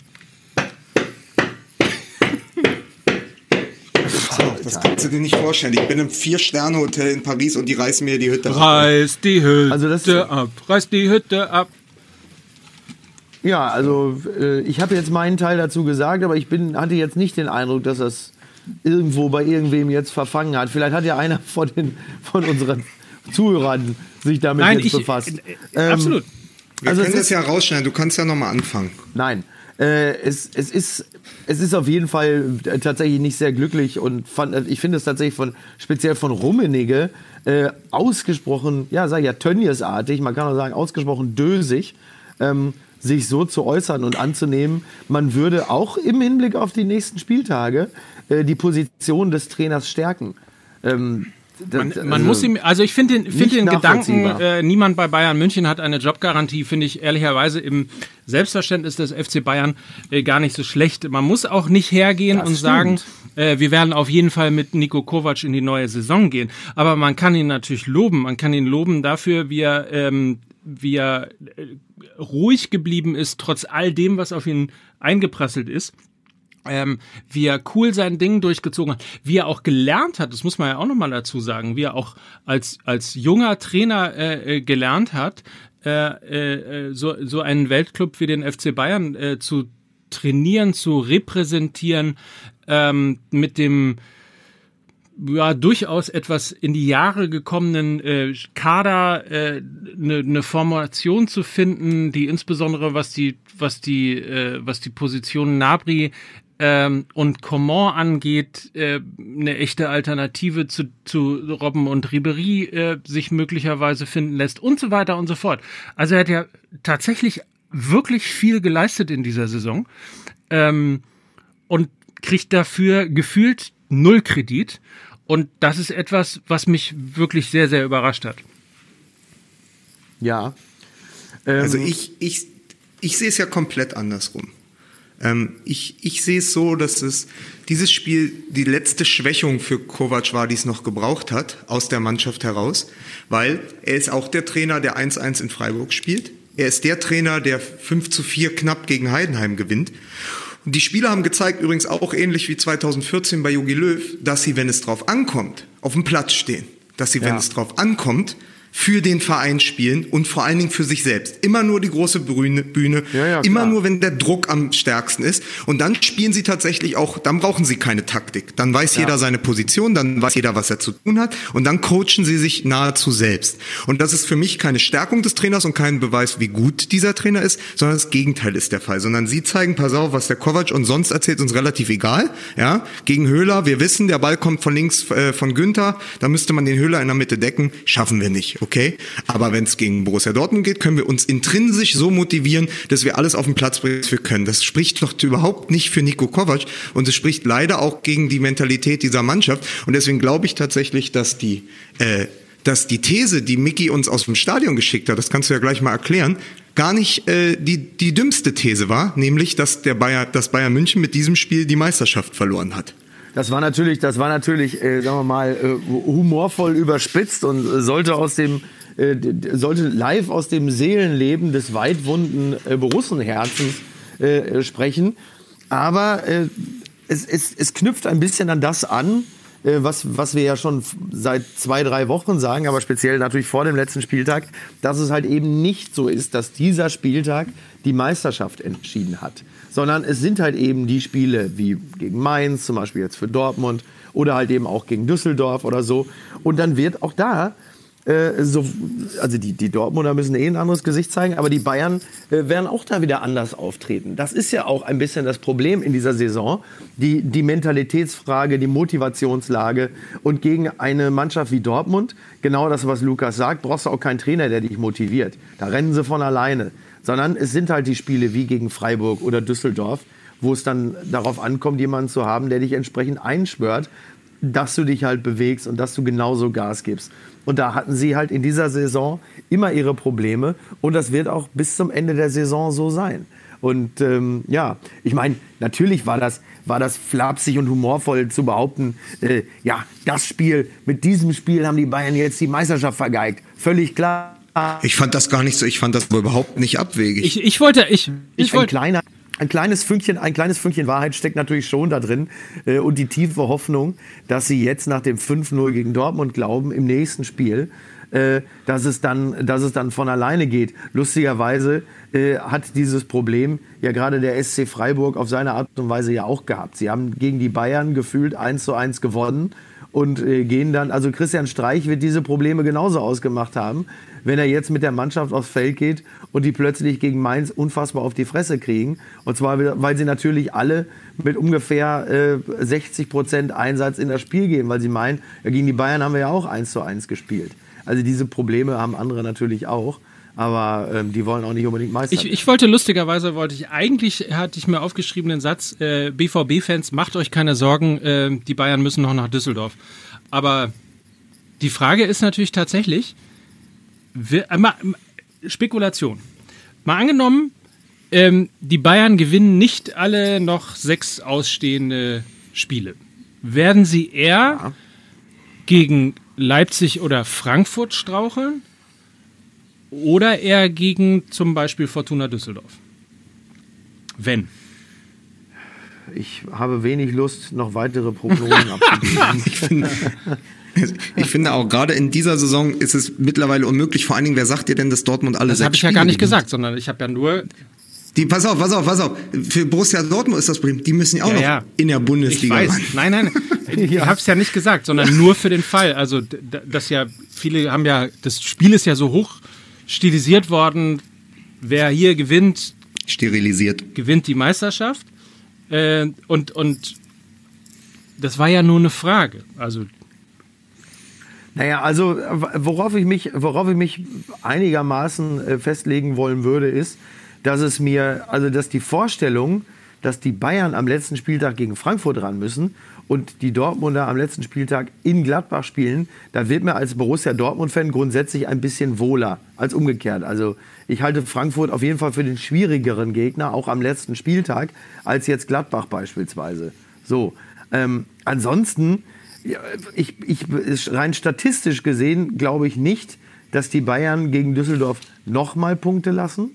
Das kannst du dir nicht vorstellen. Ich bin im Vier-Sterne-Hotel in Paris und die reißen mir die Hütte
ab. Reiß die Hütte also das, ab. Reiß die Hütte ab.
Ja, also äh, ich habe jetzt meinen Teil dazu gesagt, aber ich bin, hatte jetzt nicht den Eindruck, dass das irgendwo bei irgendwem jetzt verfangen hat. Vielleicht hat ja einer von, den, von unseren Zuhörern sich damit Nein, jetzt ich, befasst. Äh,
ähm, absolut. Wir also können das ja rausschneiden, du kannst ja nochmal anfangen.
Nein, äh, es, es, ist, es ist auf jeden Fall tatsächlich nicht sehr glücklich und fand, ich finde es tatsächlich von, speziell von Rummenigge äh, ausgesprochen, ja, sag ich ja, Tönnies-artig, man kann auch sagen, ausgesprochen dösig. Ähm, sich so zu äußern und anzunehmen, man würde auch im Hinblick auf die nächsten Spieltage äh, die Position des Trainers stärken. Ähm,
man, man also muss ihm, also ich finde den, find den Gedanken, äh, niemand bei Bayern München hat eine Jobgarantie, finde ich ehrlicherweise im Selbstverständnis des FC Bayern äh, gar nicht so schlecht. Man muss auch nicht hergehen das und stimmt. sagen, äh, wir werden auf jeden Fall mit Nico Kovac in die neue Saison gehen. Aber man kann ihn natürlich loben. Man kann ihn loben dafür, wie er, ähm, wie er äh, ruhig geblieben ist, trotz all dem, was auf ihn eingeprasselt ist ähm, wie er cool sein Ding durchgezogen hat, wie er auch gelernt hat, das muss man ja auch nochmal dazu sagen, wie er auch als, als junger Trainer äh, äh, gelernt hat, äh, äh, so, so einen Weltclub wie den FC Bayern äh, zu trainieren, zu repräsentieren, ähm, mit dem ja durchaus etwas in die Jahre gekommenen äh, Kader eine äh, ne, ne Formation zu finden, die insbesondere was die was die äh, was die Position Nabri ähm, und Coman angeht, äh, eine echte Alternative zu, zu Robben und Ribery äh, sich möglicherweise finden lässt und so weiter und so fort. Also er hat ja tatsächlich wirklich viel geleistet in dieser Saison ähm, und kriegt dafür gefühlt null Kredit. Und das ist etwas, was mich wirklich sehr, sehr überrascht hat.
Ja. Ähm, also ich, ich, ich sehe es ja komplett andersrum. Ähm, ich, ich sehe es so, dass es dieses Spiel die letzte Schwächung für Kovac war, die es noch gebraucht hat, aus der Mannschaft heraus, weil er ist auch der Trainer, der 1-1 in Freiburg spielt. Er ist der Trainer, der 5 zu 4 knapp gegen Heidenheim gewinnt. Und die Spieler haben gezeigt, übrigens auch ähnlich wie 2014 bei Jogi Löw, dass sie, wenn es drauf ankommt, auf dem Platz stehen. Dass sie, ja. wenn es drauf ankommt, für den Verein spielen und vor allen Dingen für sich selbst. Immer nur die große Bühne, Bühne ja, ja, immer nur, wenn der Druck am stärksten ist. Und dann spielen sie tatsächlich auch, dann brauchen sie keine Taktik. Dann weiß ja. jeder seine Position, dann weiß jeder, was er zu tun hat und dann coachen sie sich nahezu selbst. Und das ist für mich keine Stärkung des Trainers und kein Beweis, wie gut dieser Trainer ist, sondern das Gegenteil ist der Fall. Sondern sie zeigen, pass auf, was der Kovac und sonst erzählt, uns relativ egal. Ja, gegen Höhler, wir wissen, der Ball kommt von links äh, von Günther, da müsste man den Höhler in der Mitte decken, schaffen wir nicht okay. Aber wenn es gegen Borussia Dortmund geht, können wir uns intrinsisch so motivieren, dass wir alles auf den Platz bringen, was wir können. Das spricht doch überhaupt nicht für Nico Kovac und es spricht leider auch gegen die Mentalität dieser Mannschaft. Und deswegen glaube ich tatsächlich, dass die äh, dass die These, die Mickey uns aus dem Stadion geschickt hat, das kannst du ja gleich mal erklären, gar nicht äh, die, die dümmste These war, nämlich, dass der Bayer, dass Bayern München mit diesem Spiel die Meisterschaft verloren hat.
Das war natürlich, das war natürlich, äh, sagen wir mal, äh, humorvoll überspitzt und äh, sollte aus dem äh, sollte live aus dem Seelenleben des weitwunden äh, Borussenherzens äh, sprechen. Aber äh, es, es, es knüpft ein bisschen an das an, äh, was, was wir ja schon seit zwei, drei Wochen sagen, aber speziell natürlich vor dem letzten Spieltag, dass es halt eben nicht so ist, dass dieser Spieltag die Meisterschaft entschieden hat sondern es sind halt eben die Spiele wie gegen Mainz, zum Beispiel jetzt für Dortmund oder halt eben auch gegen Düsseldorf oder so. Und dann wird auch da äh, so, also die, die Dortmunder müssen eh ein anderes Gesicht zeigen, aber die Bayern äh, werden auch da wieder anders auftreten. Das ist ja auch ein bisschen das Problem in dieser Saison, die, die Mentalitätsfrage, die Motivationslage und gegen eine Mannschaft wie Dortmund, genau das, was Lukas sagt, brauchst du auch keinen Trainer, der dich motiviert. Da rennen sie von alleine sondern es sind halt die Spiele wie gegen Freiburg oder Düsseldorf, wo es dann darauf ankommt, jemanden zu haben, der dich entsprechend einschwört, dass du dich halt bewegst und dass du genauso Gas gibst. Und da hatten sie halt in dieser Saison immer ihre Probleme und das wird auch bis zum Ende der Saison so sein. Und ähm, ja, ich meine, natürlich war das, war das flapsig und humorvoll zu behaupten, äh, ja, das Spiel, mit diesem Spiel haben die Bayern jetzt die Meisterschaft vergeigt. Völlig klar.
Ich fand das gar nicht so, ich fand das überhaupt nicht abwegig.
Ich, ich wollte, ich, ich wollte.
Ein kleiner, ein kleines Fünkchen, ein kleines Fünkchen Wahrheit steckt natürlich schon da drin äh, und die tiefe Hoffnung, dass sie jetzt nach dem 5-0 gegen Dortmund glauben, im nächsten Spiel, äh, dass, es dann, dass es dann von alleine geht. Lustigerweise äh, hat dieses Problem ja gerade der SC Freiburg auf seine Art und Weise ja auch gehabt. Sie haben gegen die Bayern gefühlt 1 zu 1 gewonnen und äh, gehen dann, also Christian Streich wird diese Probleme genauso ausgemacht haben, wenn er jetzt mit der Mannschaft aufs Feld geht und die plötzlich gegen Mainz unfassbar auf die Fresse kriegen. Und zwar, weil sie natürlich alle mit ungefähr äh, 60 Prozent Einsatz in das Spiel gehen, weil sie meinen, ja, gegen die Bayern haben wir ja auch 1 zu 1 gespielt. Also diese Probleme haben andere natürlich auch aber ähm, die wollen auch nicht unbedingt meistern.
Ich, ich wollte lustigerweise, wollte ich eigentlich, hatte ich mir aufgeschrieben den Satz, äh, BVB-Fans, macht euch keine Sorgen, äh, die Bayern müssen noch nach Düsseldorf. Aber die Frage ist natürlich tatsächlich, äh, Spekulation. Mal angenommen, ähm, die Bayern gewinnen nicht alle noch sechs ausstehende Spiele. Werden sie eher ja. gegen Leipzig oder Frankfurt straucheln oder eher gegen zum Beispiel Fortuna Düsseldorf? Wenn.
Ich habe wenig Lust, noch weitere Prognosen abzugeben.
ich, finde, auch, gerade in dieser Saison ist es mittlerweile unmöglich. Vor allen Dingen, wer sagt dir denn, dass Dortmund alles
Das habe ich ja gar nicht gewinnt? gesagt, sondern ich habe ja nur
die, pass auf, pass auf, pass auf. Für Borussia Dortmund ist das Problem. Die müssen ja auch ja, noch ja. in der Bundesliga.
Ich weiß. Nein, nein. Ich habe es ja nicht gesagt, sondern nur für den Fall. Also, das ja, viele haben ja, das Spiel ist ja so hoch stilisiert worden. Wer hier gewinnt,
sterilisiert,
gewinnt die Meisterschaft. Äh, und, und das war ja nur eine Frage. Also,
naja, also worauf ich mich, worauf ich mich einigermaßen äh, festlegen wollen würde, ist, dass es mir, also dass die Vorstellung, dass die Bayern am letzten Spieltag gegen Frankfurt ran müssen und die Dortmunder am letzten Spieltag in Gladbach spielen, da wird mir als Borussia Dortmund-Fan grundsätzlich ein bisschen wohler als umgekehrt. Also ich halte Frankfurt auf jeden Fall für den schwierigeren Gegner, auch am letzten Spieltag, als jetzt Gladbach beispielsweise. So, ähm, ansonsten, ich, ich, rein statistisch gesehen glaube ich nicht, dass die Bayern gegen Düsseldorf nochmal Punkte lassen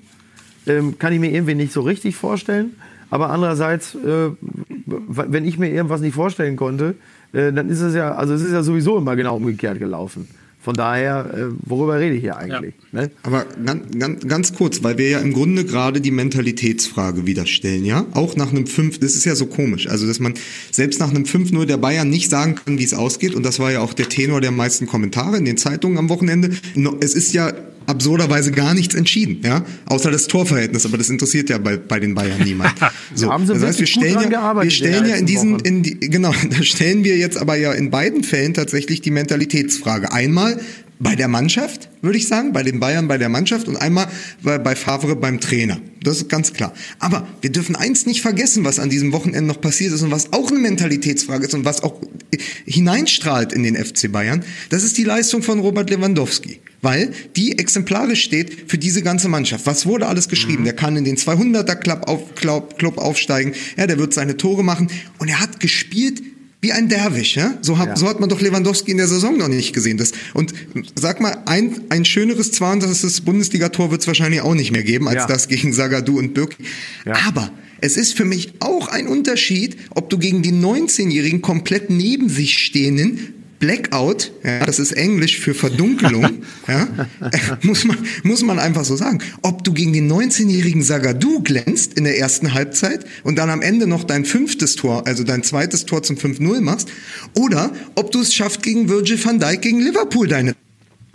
ähm, kann ich mir irgendwie nicht so richtig vorstellen. Aber andererseits, äh, wenn ich mir irgendwas nicht vorstellen konnte, äh, dann ist es ja, also es ist ja sowieso immer genau umgekehrt gelaufen. Von daher, äh, worüber rede ich hier eigentlich? Ja. Ne?
Aber ganz, ganz, ganz kurz, weil wir ja im Grunde gerade die Mentalitätsfrage wieder stellen, ja? Auch nach einem 5, das ist ja so komisch, also dass man selbst nach einem 5-0 der Bayern nicht sagen kann, wie es ausgeht. Und das war ja auch der Tenor der meisten Kommentare in den Zeitungen am Wochenende. Es ist ja absurderweise gar nichts entschieden, ja, außer das Torverhältnis, aber das interessiert ja bei, bei den Bayern niemand.
So, haben sie das heißt, wir stellen ja,
wir stellen ja in diesen, in die, genau, da stellen wir jetzt aber ja in beiden Fällen tatsächlich die Mentalitätsfrage. Einmal bei der Mannschaft, würde ich sagen, bei den Bayern bei der Mannschaft und einmal bei, bei Favre beim Trainer. Das ist ganz klar. Aber wir dürfen eins nicht vergessen, was an diesem Wochenende noch passiert ist und was auch eine Mentalitätsfrage ist und was auch hineinstrahlt in den FC Bayern. Das ist die Leistung von Robert Lewandowski. Weil die exemplarisch steht für diese ganze Mannschaft. Was wurde alles geschrieben? Mhm. Der kann in den 200er Club, auf, Club, Club aufsteigen. Ja, der wird seine Tore machen. Und er hat gespielt wie ein Derwisch, ja? So, hat, ja. so hat man doch Lewandowski in der Saison noch nicht gesehen. Das, und sag mal, ein, ein schöneres 20. Bundesligator wird es wahrscheinlich auch nicht mehr geben, als ja. das gegen Sagadu und Birki. Ja. Aber es ist für mich auch ein Unterschied, ob du gegen die 19-Jährigen komplett neben sich stehenden Blackout, ja, das ist Englisch für Verdunkelung, ja, muss, man, muss man einfach so sagen. Ob du gegen den 19-jährigen Sagadu glänzt in der ersten Halbzeit und dann am Ende noch dein fünftes Tor, also dein zweites Tor zum 5-0 machst, oder ob du es schaffst gegen Virgil van Dijk gegen Liverpool deine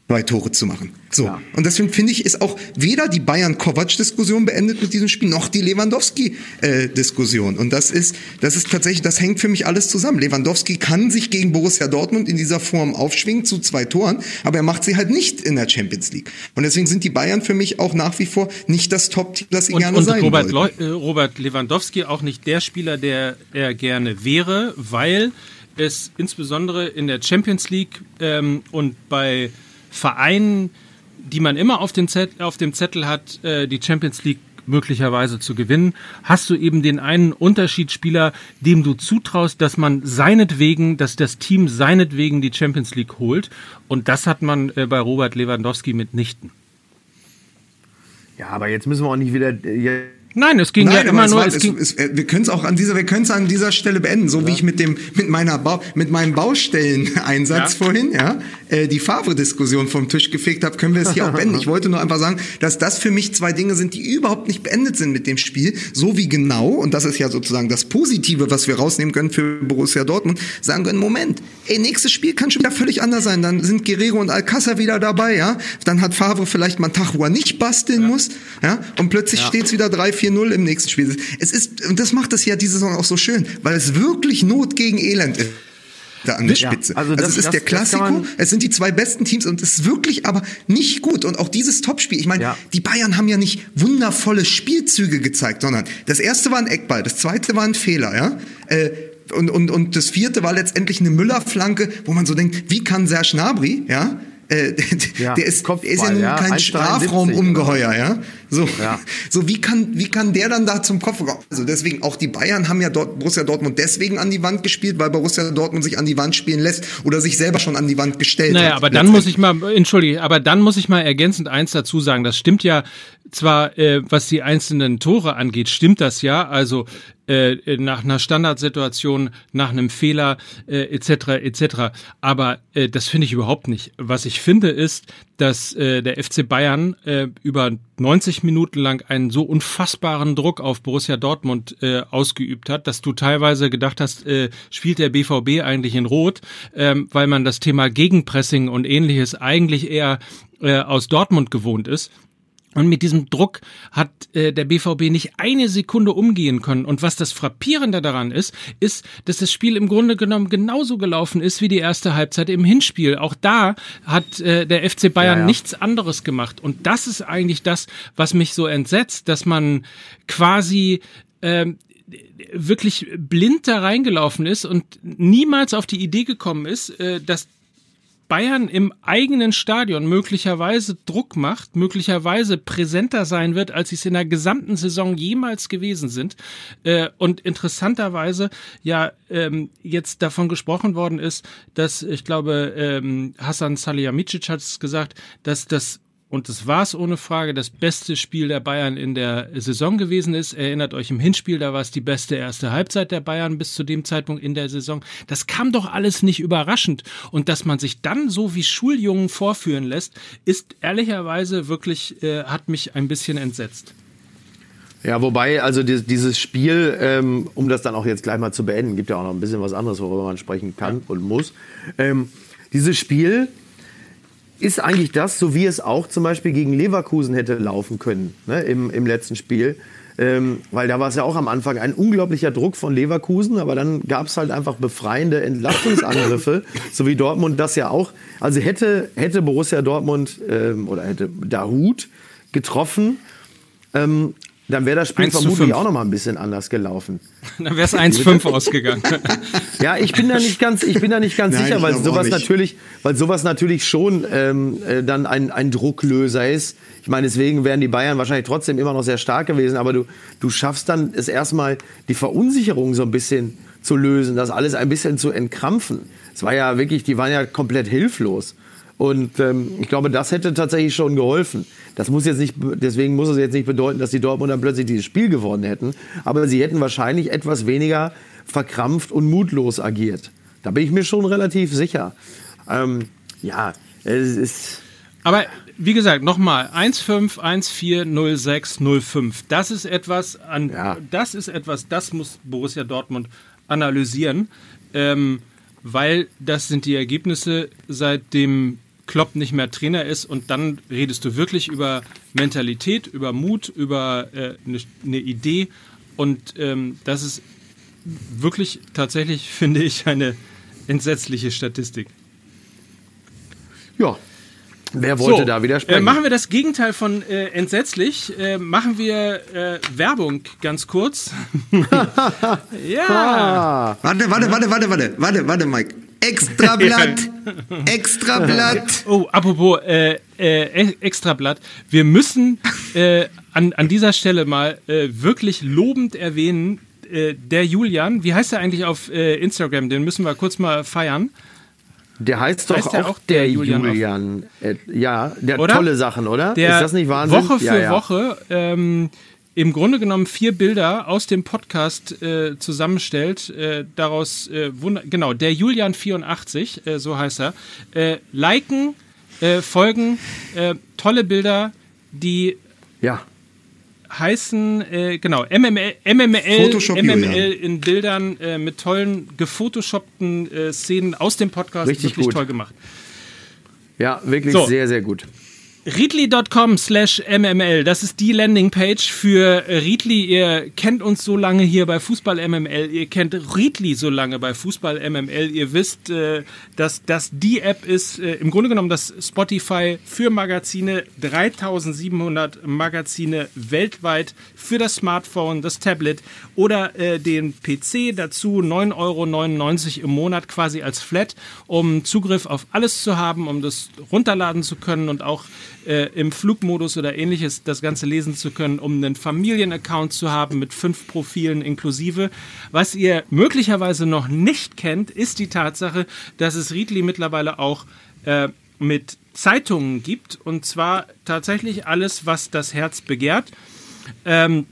zwei Tore zu machen. So. Ja. Und deswegen finde ich, ist auch weder die Bayern-Kovac-Diskussion beendet mit diesem Spiel, noch die Lewandowski-Diskussion. Und das ist, das ist tatsächlich, das hängt für mich alles zusammen. Lewandowski kann sich gegen Borussia Dortmund in dieser Form aufschwingen zu zwei Toren, aber er macht sie halt nicht in der Champions League. Und deswegen sind die Bayern für mich auch nach wie vor nicht das Top-Team, das sie und, gerne und sein
Robert, Le äh, Robert Lewandowski auch nicht der Spieler, der er gerne wäre, weil es insbesondere in der Champions League ähm, und bei Vereinen, die man immer auf, den Zettel, auf dem Zettel hat, äh, die Champions League möglicherweise zu gewinnen, hast du eben den einen Unterschiedsspieler, dem du zutraust, dass man seinetwegen, dass das Team seinetwegen die Champions League holt. Und das hat man äh, bei Robert Lewandowski mitnichten.
Ja, aber jetzt müssen wir auch nicht wieder. Äh,
Nein, es ging Nein, ja immer nur. War, es
ging es, es, wir können es auch an dieser, wir können es an dieser Stelle beenden, so ja. wie ich mit dem, mit meiner Bau, mit meinem Baustelleneinsatz ja. vorhin, ja, äh, die Favre-Diskussion vom Tisch gefegt habe, können wir es hier auch beenden. Ich wollte nur einfach sagen, dass das für mich zwei Dinge sind, die überhaupt nicht beendet sind mit dem Spiel, so wie genau, und das ist ja sozusagen das Positive, was wir rausnehmen können für Borussia Dortmund, sagen können, Moment, ey, nächstes Spiel kann schon wieder völlig anders sein. Dann sind Guerrero und Alcázar wieder dabei, ja. Dann hat Favre vielleicht mal einen Tag, wo er nicht basteln ja. muss, ja. Und plötzlich steht es wieder 3 4-0 im nächsten Spiel. Es ist, und das macht es ja diese Saison auch so schön, weil es wirklich Not gegen Elend ist da an der Spitze. Ja, also, das, also, es ist das, der Klassiko, es sind die zwei besten Teams und es ist wirklich aber nicht gut. Und auch dieses Topspiel, ich meine, ja. die Bayern haben ja nicht wundervolle Spielzüge gezeigt, sondern das erste war ein Eckball, das zweite war ein Fehler, ja. Äh, und, und, und das vierte war letztendlich eine Müller-Flanke, wo man so denkt, wie kann Serge Gnabry, ja, äh, ja, der, ist, Kopfball, der ist ja nun ja, kein Strafraumungeheuer, ja. So, ja. so wie kann wie kann der dann da zum Kopf? Also deswegen auch die Bayern haben ja dort Borussia Dortmund deswegen an die Wand gespielt, weil Borussia Dortmund sich an die Wand spielen lässt oder sich selber schon an die Wand gestellt
naja,
hat.
Naja, aber dann muss ich mal entschuldige, aber dann muss ich mal ergänzend eins dazu sagen. Das stimmt ja zwar, äh, was die einzelnen Tore angeht, stimmt das ja. Also äh, nach einer Standardsituation, nach einem Fehler äh, etc. etc. Aber äh, das finde ich überhaupt nicht. Was ich finde ist, dass äh, der FC Bayern äh, über 90 Minuten lang einen so unfassbaren Druck auf Borussia Dortmund äh, ausgeübt hat, dass du teilweise gedacht hast, äh, spielt der BVB eigentlich in Rot, ähm, weil man das Thema Gegenpressing und ähnliches eigentlich eher äh, aus Dortmund gewohnt ist. Und mit diesem Druck hat äh, der BVB nicht eine Sekunde umgehen können. Und was das Frappierende daran ist, ist, dass das Spiel im Grunde genommen genauso gelaufen ist wie die erste Halbzeit im Hinspiel. Auch da hat äh, der FC Bayern ja, ja. nichts anderes gemacht. Und das ist eigentlich das, was mich so entsetzt, dass man quasi äh, wirklich blind da reingelaufen ist und niemals auf die Idee gekommen ist, äh, dass Bayern im eigenen Stadion möglicherweise Druck macht, möglicherweise präsenter sein wird, als sie es in der gesamten Saison jemals gewesen sind. Äh, und interessanterweise ja ähm, jetzt davon gesprochen worden ist, dass ich glaube, ähm, Hassan Salihamidzic hat es gesagt, dass das und es war es ohne Frage das beste Spiel der Bayern in der Saison gewesen ist. Erinnert euch im Hinspiel, da war es die beste erste Halbzeit der Bayern bis zu dem Zeitpunkt in der Saison. Das kam doch alles nicht überraschend. Und dass man sich dann so wie Schuljungen vorführen lässt, ist ehrlicherweise wirklich, äh, hat mich ein bisschen entsetzt.
Ja, wobei, also dieses Spiel, ähm, um das dann auch jetzt gleich mal zu beenden, gibt ja auch noch ein bisschen was anderes, worüber man sprechen kann und muss. Ähm, dieses Spiel ist eigentlich das, so wie es auch zum Beispiel gegen Leverkusen hätte laufen können ne, im, im letzten Spiel. Ähm, weil da war es ja auch am Anfang ein unglaublicher Druck von Leverkusen, aber dann gab es halt einfach befreiende Entlastungsangriffe, so wie Dortmund das ja auch. Also hätte, hätte Borussia Dortmund ähm, oder hätte Dahut getroffen, ähm, dann wäre das Spiel vermutlich auch noch mal ein bisschen anders gelaufen.
Dann wäre es 1-5 ausgegangen.
ja, ich bin da nicht ganz, ich bin da nicht ganz Nein, sicher, weil sowas natürlich, weil sowas natürlich schon ähm, äh, dann ein, ein Drucklöser ist. Ich meine, deswegen wären die Bayern wahrscheinlich trotzdem immer noch sehr stark gewesen, aber du, du schaffst dann es erstmal die Verunsicherung so ein bisschen zu lösen, das alles ein bisschen zu entkrampfen. Es war ja wirklich, die waren ja komplett hilflos. Und ähm, ich glaube, das hätte tatsächlich schon geholfen. Das muss jetzt nicht, deswegen muss es jetzt nicht bedeuten, dass die Dortmunder plötzlich dieses Spiel gewonnen hätten. Aber sie hätten wahrscheinlich etwas weniger verkrampft und mutlos agiert. Da bin ich mir schon relativ sicher. Ähm, ja, es ist.
Aber wie gesagt, nochmal, 1-5-1-4-0-6-0-5. Das ist etwas, an, ja. das ist etwas, das muss Borussia Dortmund analysieren, ähm, weil das sind die Ergebnisse seit dem Klopp nicht mehr Trainer ist und dann redest du wirklich über Mentalität, über Mut, über äh, eine, eine Idee und ähm, das ist wirklich tatsächlich, finde ich, eine entsetzliche Statistik.
Ja. Wer wollte so, da widersprechen?
Äh, machen wir das Gegenteil von äh, entsetzlich. Äh, machen wir äh, Werbung ganz kurz.
ja. Ah. Warte, warte, warte, warte, warte, warte, warte, Mike. Extrablatt. Extrablatt.
Oh, apropos äh, äh, Extrablatt. Wir müssen äh, an, an dieser Stelle mal äh, wirklich lobend erwähnen, äh, der Julian, wie heißt er eigentlich auf äh, Instagram? Den müssen wir kurz mal feiern.
Der heißt doch heißt auch, auch, der, der Julian. Julian. Äh, ja, der hat tolle Sachen, oder?
Der Ist das nicht Wahnsinn? Woche für ja, ja. Woche ähm, im Grunde genommen vier Bilder aus dem Podcast äh, zusammenstellt. Äh, daraus, äh, genau, der Julian 84, äh, so heißt er. Liken, folgen, tolle Bilder, die
ja.
Heißen, genau, MML, MML, MML in Bildern mit tollen gefotoshoppten Szenen aus dem Podcast.
Richtig wirklich gut.
toll gemacht.
Ja, wirklich so. sehr, sehr gut.
Readly.com slash MML, das ist die Landingpage für Readly. Ihr kennt uns so lange hier bei Fußball MML, ihr kennt Readly so lange bei Fußball MML. Ihr wisst, äh, dass das die App ist, äh, im Grunde genommen das Spotify für Magazine, 3700 Magazine weltweit für das Smartphone, das Tablet oder äh, den PC. Dazu 9,99 Euro im Monat quasi als Flat, um Zugriff auf alles zu haben, um das runterladen zu können und auch äh, im Flugmodus oder ähnliches das Ganze lesen zu können, um einen Familienaccount zu haben mit fünf Profilen inklusive. Was ihr möglicherweise noch nicht kennt, ist die Tatsache, dass es Readly mittlerweile auch äh, mit Zeitungen gibt und zwar tatsächlich alles, was das Herz begehrt. Ähm,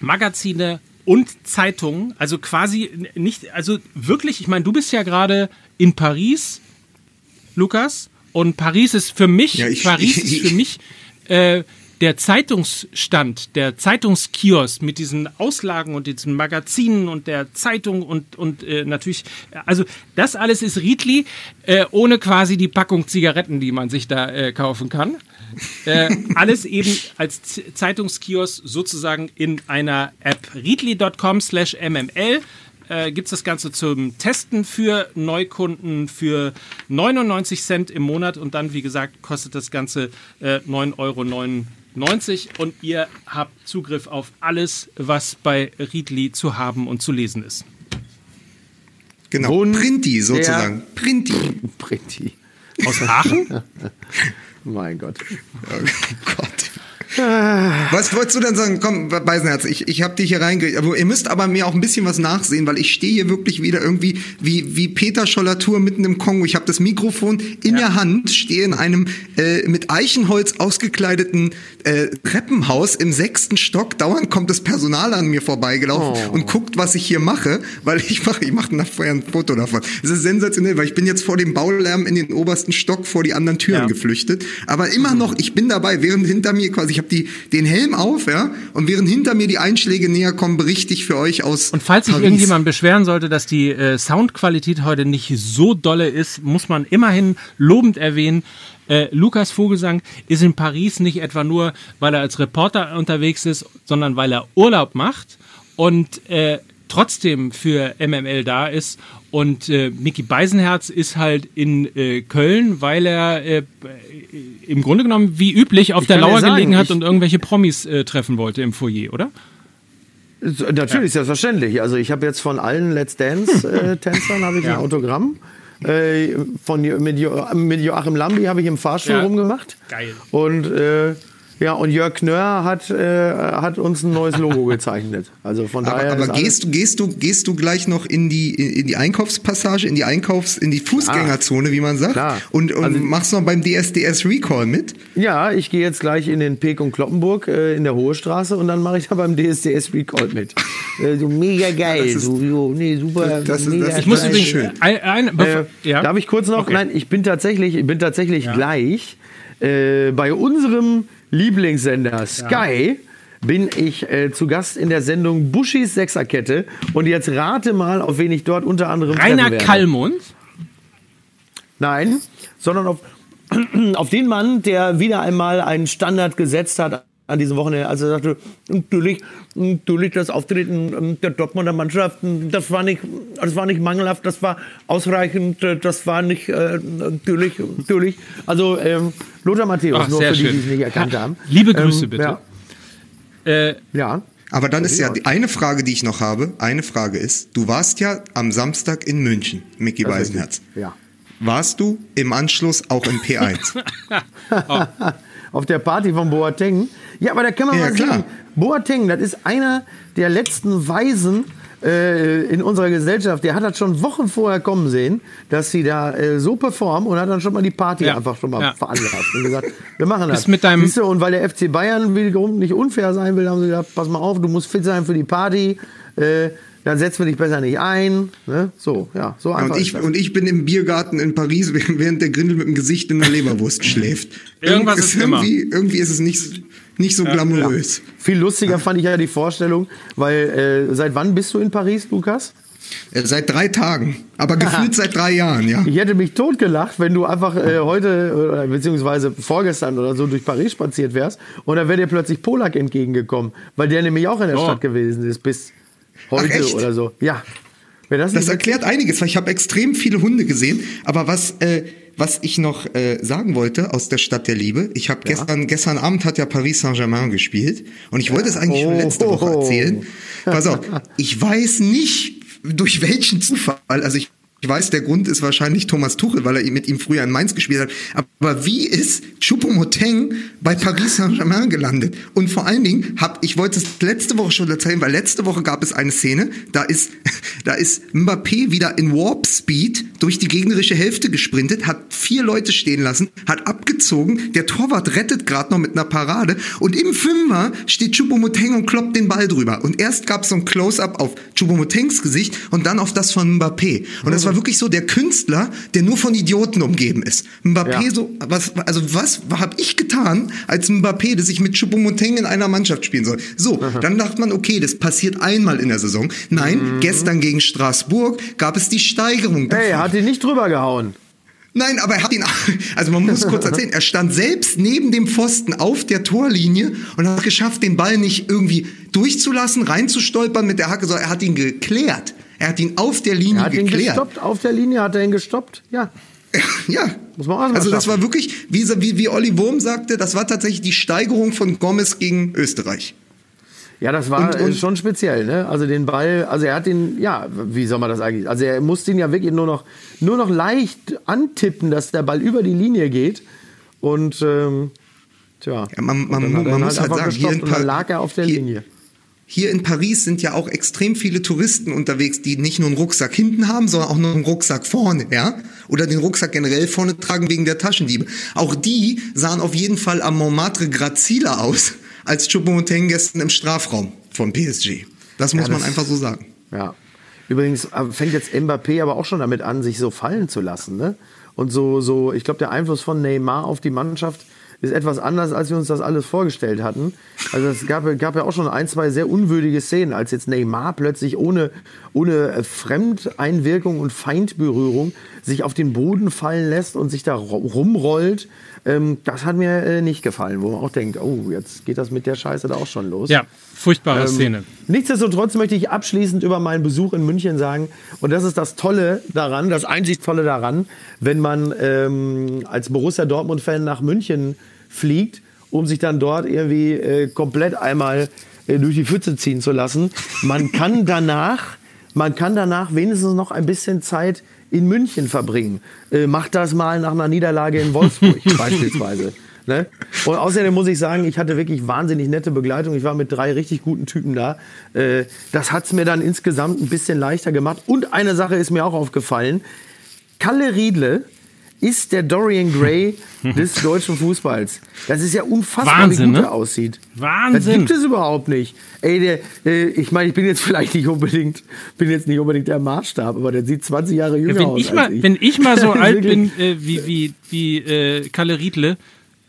Magazine und Zeitungen, also quasi nicht, also wirklich, ich meine, du bist ja gerade in Paris, Lukas, und Paris ist für mich, ja, ich, Paris ich, ich, ist für mich äh, der Zeitungsstand, der Zeitungskiosk mit diesen Auslagen und diesen Magazinen und der Zeitung und, und äh, natürlich, also das alles ist Riedli, äh, ohne quasi die Packung Zigaretten, die man sich da äh, kaufen kann. Äh, alles eben als Zeitungskiosk sozusagen in einer App. Riedli.com slash mml äh, gibt es das Ganze zum Testen für Neukunden für 99 Cent im Monat und dann, wie gesagt, kostet das Ganze äh, 9,99 Euro. Und ihr habt Zugriff auf alles, was bei Readly zu haben und zu lesen ist.
Genau, Wohn Printi sozusagen. Printi.
Printi.
Aus Aachen?
mein Gott.
Oh Gott. Was wolltest du denn sagen? Komm, Beisenherz, ich, ich habe dich hier reingekriegt. ihr müsst aber mir auch ein bisschen was nachsehen, weil ich stehe hier wirklich wieder irgendwie wie, wie Peter Schollatur mitten im Kongo. Ich habe das Mikrofon in ja. der Hand, stehe in einem äh, mit Eichenholz ausgekleideten äh, Treppenhaus im sechsten Stock. Dauernd kommt das Personal an mir vorbeigelaufen oh. und guckt, was ich hier mache, weil ich mache ich mache nachher ein Foto davon. Es ist sensationell, weil ich bin jetzt vor dem Baulärm in den obersten Stock vor die anderen Türen ja. geflüchtet. Aber immer noch, ich bin dabei, während hinter mir quasi, ich habe die den Helm auf, ja, und während hinter mir die Einschläge näher kommen, berichte ich für euch aus.
Und falls sich irgendjemand beschweren sollte, dass die äh, Soundqualität heute nicht so dolle ist, muss man immerhin lobend erwähnen, äh, Lukas Vogelsang ist in Paris nicht etwa nur, weil er als Reporter unterwegs ist, sondern weil er Urlaub macht und äh, trotzdem für MML da ist. Und äh, Mickey Beisenherz ist halt in äh, Köln, weil er äh, im Grunde genommen wie üblich auf ich der Lauer sagen, gelegen hat und irgendwelche Promis äh, treffen wollte im Foyer, oder?
Natürlich, ja. selbstverständlich. Also ich habe jetzt von allen Let's Dance-Tänzern äh, ja. ein Autogramm. Äh, von, mit, jo, mit Joachim Lambi habe ich im Fahrstuhl ja. rumgemacht.
Geil.
Und äh, ja, und Jörg Knörr hat, äh, hat uns ein neues Logo gezeichnet. Also von daher.
Aber, aber gehst du, gehst du, gehst du gleich noch in die, in die Einkaufspassage, in die Einkaufs-, in die Fußgängerzone, wie man sagt? Klar. Und, und also, machst noch beim DSDS Recall mit?
Ja, ich gehe jetzt gleich in den Pek und Kloppenburg äh, in der Hohe Straße und dann mache ich da beim DSDS Recall mit. Äh, so mega geil. So, so, nee, super.
Das,
mega
das, das ich muss übrigens schön.
Ein, ein, äh, ja? Darf ich kurz noch? Okay. Nein, ich bin tatsächlich, ich bin tatsächlich ja. gleich äh, bei unserem Lieblingssender Sky. Ja bin ich äh, zu Gast in der Sendung Buschis Sechserkette. Und jetzt rate mal, auf wen ich dort unter anderem
Rainer Kallmund?
Nein, sondern auf, auf den Mann, der wieder einmal einen Standard gesetzt hat an diesem Wochenende. Also er sagte, natürlich, natürlich das Auftreten ähm, der Dortmunder Mannschaft, das war nicht, das war nicht mangelhaft, das war ausreichend, äh, das war nicht äh, natürlich, natürlich. Also ähm, Lothar Matthäus, Ach, nur für die, die es nicht erkannt haben.
Liebe Grüße ähm, bitte.
Ja. Äh, ja.
Aber dann ist ja eine Frage, die ich noch habe. Eine Frage ist, du warst ja am Samstag in München, Micky Beisenherz.
Ja.
Warst du im Anschluss auch im P1?
oh. Auf der Party von Boateng. Ja, aber da kann man ja, mal klar. sagen, Boateng, das ist einer der letzten Weisen äh, in unserer Gesellschaft. Der hat das schon Wochen vorher kommen sehen, dass sie da äh, so performen und hat dann schon mal die Party ja. einfach schon mal ja. veranlasst und gesagt, wir machen das.
mit deinem
du, und weil der FC Bayern wiederum nicht unfair sein will, haben sie gesagt, pass mal auf, du musst fit sein für die Party. Äh, dann setzen wir dich besser nicht ein. Ne? So, ja, so
einfach. Und ich, und ich bin im Biergarten in Paris, während der Grindel mit dem Gesicht in der Leberwurst schläft.
Irgendwas ist
irgendwie, immer. irgendwie ist es nicht, nicht so glamourös. Ja.
Viel lustiger fand ich ja die Vorstellung, weil äh, seit wann bist du in Paris, Lukas?
Äh, seit drei Tagen. Aber gefühlt seit drei Jahren, ja.
Ich hätte mich totgelacht, wenn du einfach äh, heute, äh, beziehungsweise vorgestern oder so durch Paris spaziert wärst und dann wäre dir plötzlich Polak entgegengekommen, weil der nämlich auch in der oh. Stadt gewesen ist bis heute Ach, oder so. Ja.
Das, das erklärt einiges, weil ich habe extrem viele Hunde gesehen. Aber was, äh, was ich noch äh, sagen wollte aus der Stadt der Liebe, ich habe ja. gestern, gestern Abend hat ja Paris Saint-Germain gespielt und ich wollte es eigentlich oh. schon letzte Woche erzählen. Pass auf, ich weiß nicht, durch welchen Zufall, also ich ich weiß, der Grund ist wahrscheinlich Thomas Tuchel, weil er mit ihm früher in Mainz gespielt hat. Aber wie ist Choupo-Moteng bei Paris Saint-Germain gelandet? Und vor allen Dingen hab, ich wollte es letzte Woche schon erzählen, weil letzte Woche gab es eine Szene, da ist, da ist Mbappé wieder in Warp Speed durch die gegnerische Hälfte gesprintet, hat vier Leute stehen lassen, hat abgezogen, der Torwart rettet gerade noch mit einer Parade und im Fünfer steht Choupo-Moteng und kloppt den Ball drüber. Und erst gab es so ein Close-up auf Choupo-Motengs Gesicht und dann auf das von Mbappé. Und das war wirklich so der Künstler, der nur von Idioten umgeben ist. Mbappé ja. so, was, also was habe ich getan als Mbappé, dass ich mit Choupo-Moteng in einer Mannschaft spielen soll? So, Aha. dann dachte man, okay, das passiert einmal in der Saison. Nein, mhm. gestern gegen Straßburg gab es die Steigerung.
Hey, er hat ihn nicht drüber gehauen.
Nein, aber er hat ihn, also man muss kurz erzählen, er stand selbst neben dem Pfosten auf der Torlinie und hat geschafft, den Ball nicht irgendwie durchzulassen, reinzustolpern mit der Hacke, sondern er hat ihn geklärt. Er hat ihn auf der Linie er hat geklärt. Ihn
gestoppt, auf der Linie hat er ihn gestoppt, ja.
Ja, muss man auch Also das war wirklich, wie, wie, wie Olli Wurm sagte, das war tatsächlich die Steigerung von Gomez gegen Österreich.
Ja, das war und, und schon speziell, ne? Also den Ball, also er hat den, ja, wie soll man das eigentlich? Also er musste ihn ja wirklich nur noch, nur noch leicht antippen, dass der Ball über die Linie geht. Und ähm, tja,
ja, man, man, man, man muss halt, halt sagen, hier in
und dann lag er auf der hier, Linie.
Hier in Paris sind ja auch extrem viele Touristen unterwegs, die nicht nur einen Rucksack hinten haben, sondern auch noch einen Rucksack vorne, ja? Oder den Rucksack generell vorne tragen wegen der Taschendiebe. Auch die sahen auf jeden Fall am Montmartre graziler aus als Choupo-Moting gestern im Strafraum von PSG. Das muss ja, das, man einfach so sagen.
Ja. Übrigens äh, fängt jetzt Mbappé aber auch schon damit an, sich so fallen zu lassen, ne? Und so, so, ich glaube, der Einfluss von Neymar auf die Mannschaft ist etwas anders, als wir uns das alles vorgestellt hatten. Also es gab, gab ja auch schon ein, zwei sehr unwürdige Szenen, als jetzt Neymar plötzlich ohne, ohne Fremdeinwirkung und Feindberührung sich auf den Boden fallen lässt und sich da rumrollt. Ähm, das hat mir äh, nicht gefallen, wo man auch denkt, oh, jetzt geht das mit der Scheiße da auch schon los.
Ja, furchtbare ähm, Szene.
Nichtsdestotrotz möchte ich abschließend über meinen Besuch in München sagen, und das ist das Tolle daran, das einzig Tolle daran, wenn man ähm, als Borussia Dortmund-Fan nach München fliegt, um sich dann dort irgendwie äh, komplett einmal äh, durch die Pfütze ziehen zu lassen. Man kann danach, man kann danach wenigstens noch ein bisschen Zeit in München verbringen. Äh, macht das mal nach einer Niederlage in Wolfsburg beispielsweise. Ne? Und außerdem muss ich sagen, ich hatte wirklich wahnsinnig nette Begleitung. Ich war mit drei richtig guten Typen da. Äh, das hat es mir dann insgesamt ein bisschen leichter gemacht. Und eine Sache ist mir auch aufgefallen. Kalle Riedle ist der Dorian Gray des deutschen Fußballs. Das ist ja unfassbar, Wahnsinn, wie gut ne? er aussieht.
Wahnsinn.
Das gibt es überhaupt nicht. Ey, der, äh, ich meine, ich bin jetzt vielleicht nicht unbedingt, bin jetzt nicht unbedingt der Maßstab, aber der sieht 20 Jahre jünger
ja, wenn
aus.
Ich mal, ich. Wenn ich mal so alt bin äh, wie, wie, wie äh, Kalle Riedle,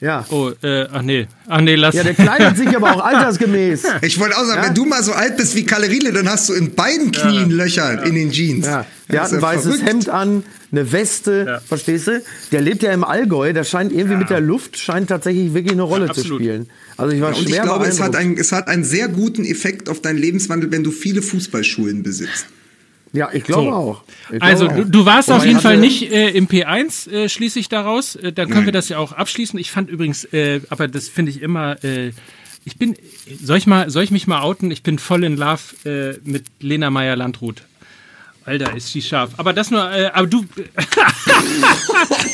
ja.
Oh, äh, ach nee. Ach nee, lass.
Ja, der kleidet sich aber auch altersgemäß.
Ich wollte auch sagen, ja? wenn du mal so alt bist wie Kalle Riedle, dann hast du in beiden Knien ja. Löcher ja. in den Jeans. Ja.
Der hat ein weißes verrückt. Hemd an, eine Weste, verstehst du? Der lebt ja im Allgäu, das scheint irgendwie mit der Luft, scheint tatsächlich wirklich eine Rolle zu spielen. Also ich war
und schwer ich glaube, es hat, ein, es hat einen sehr guten Effekt auf deinen Lebenswandel, wenn du viele Fußballschulen besitzt.
Ja, ich glaube so. auch.
Ich also glaube du, du, warst auf jeden Fall nicht äh, im P1, äh, schließe ich daraus. Äh, dann können Nein. wir das ja auch abschließen. Ich fand übrigens, äh, aber das finde ich immer, äh, ich bin, soll ich, mal, soll ich mich mal outen? Ich bin voll in Love äh, mit Lena Meyer-Landrut. Alter, ist sie scharf. Aber das nur, äh, aber du.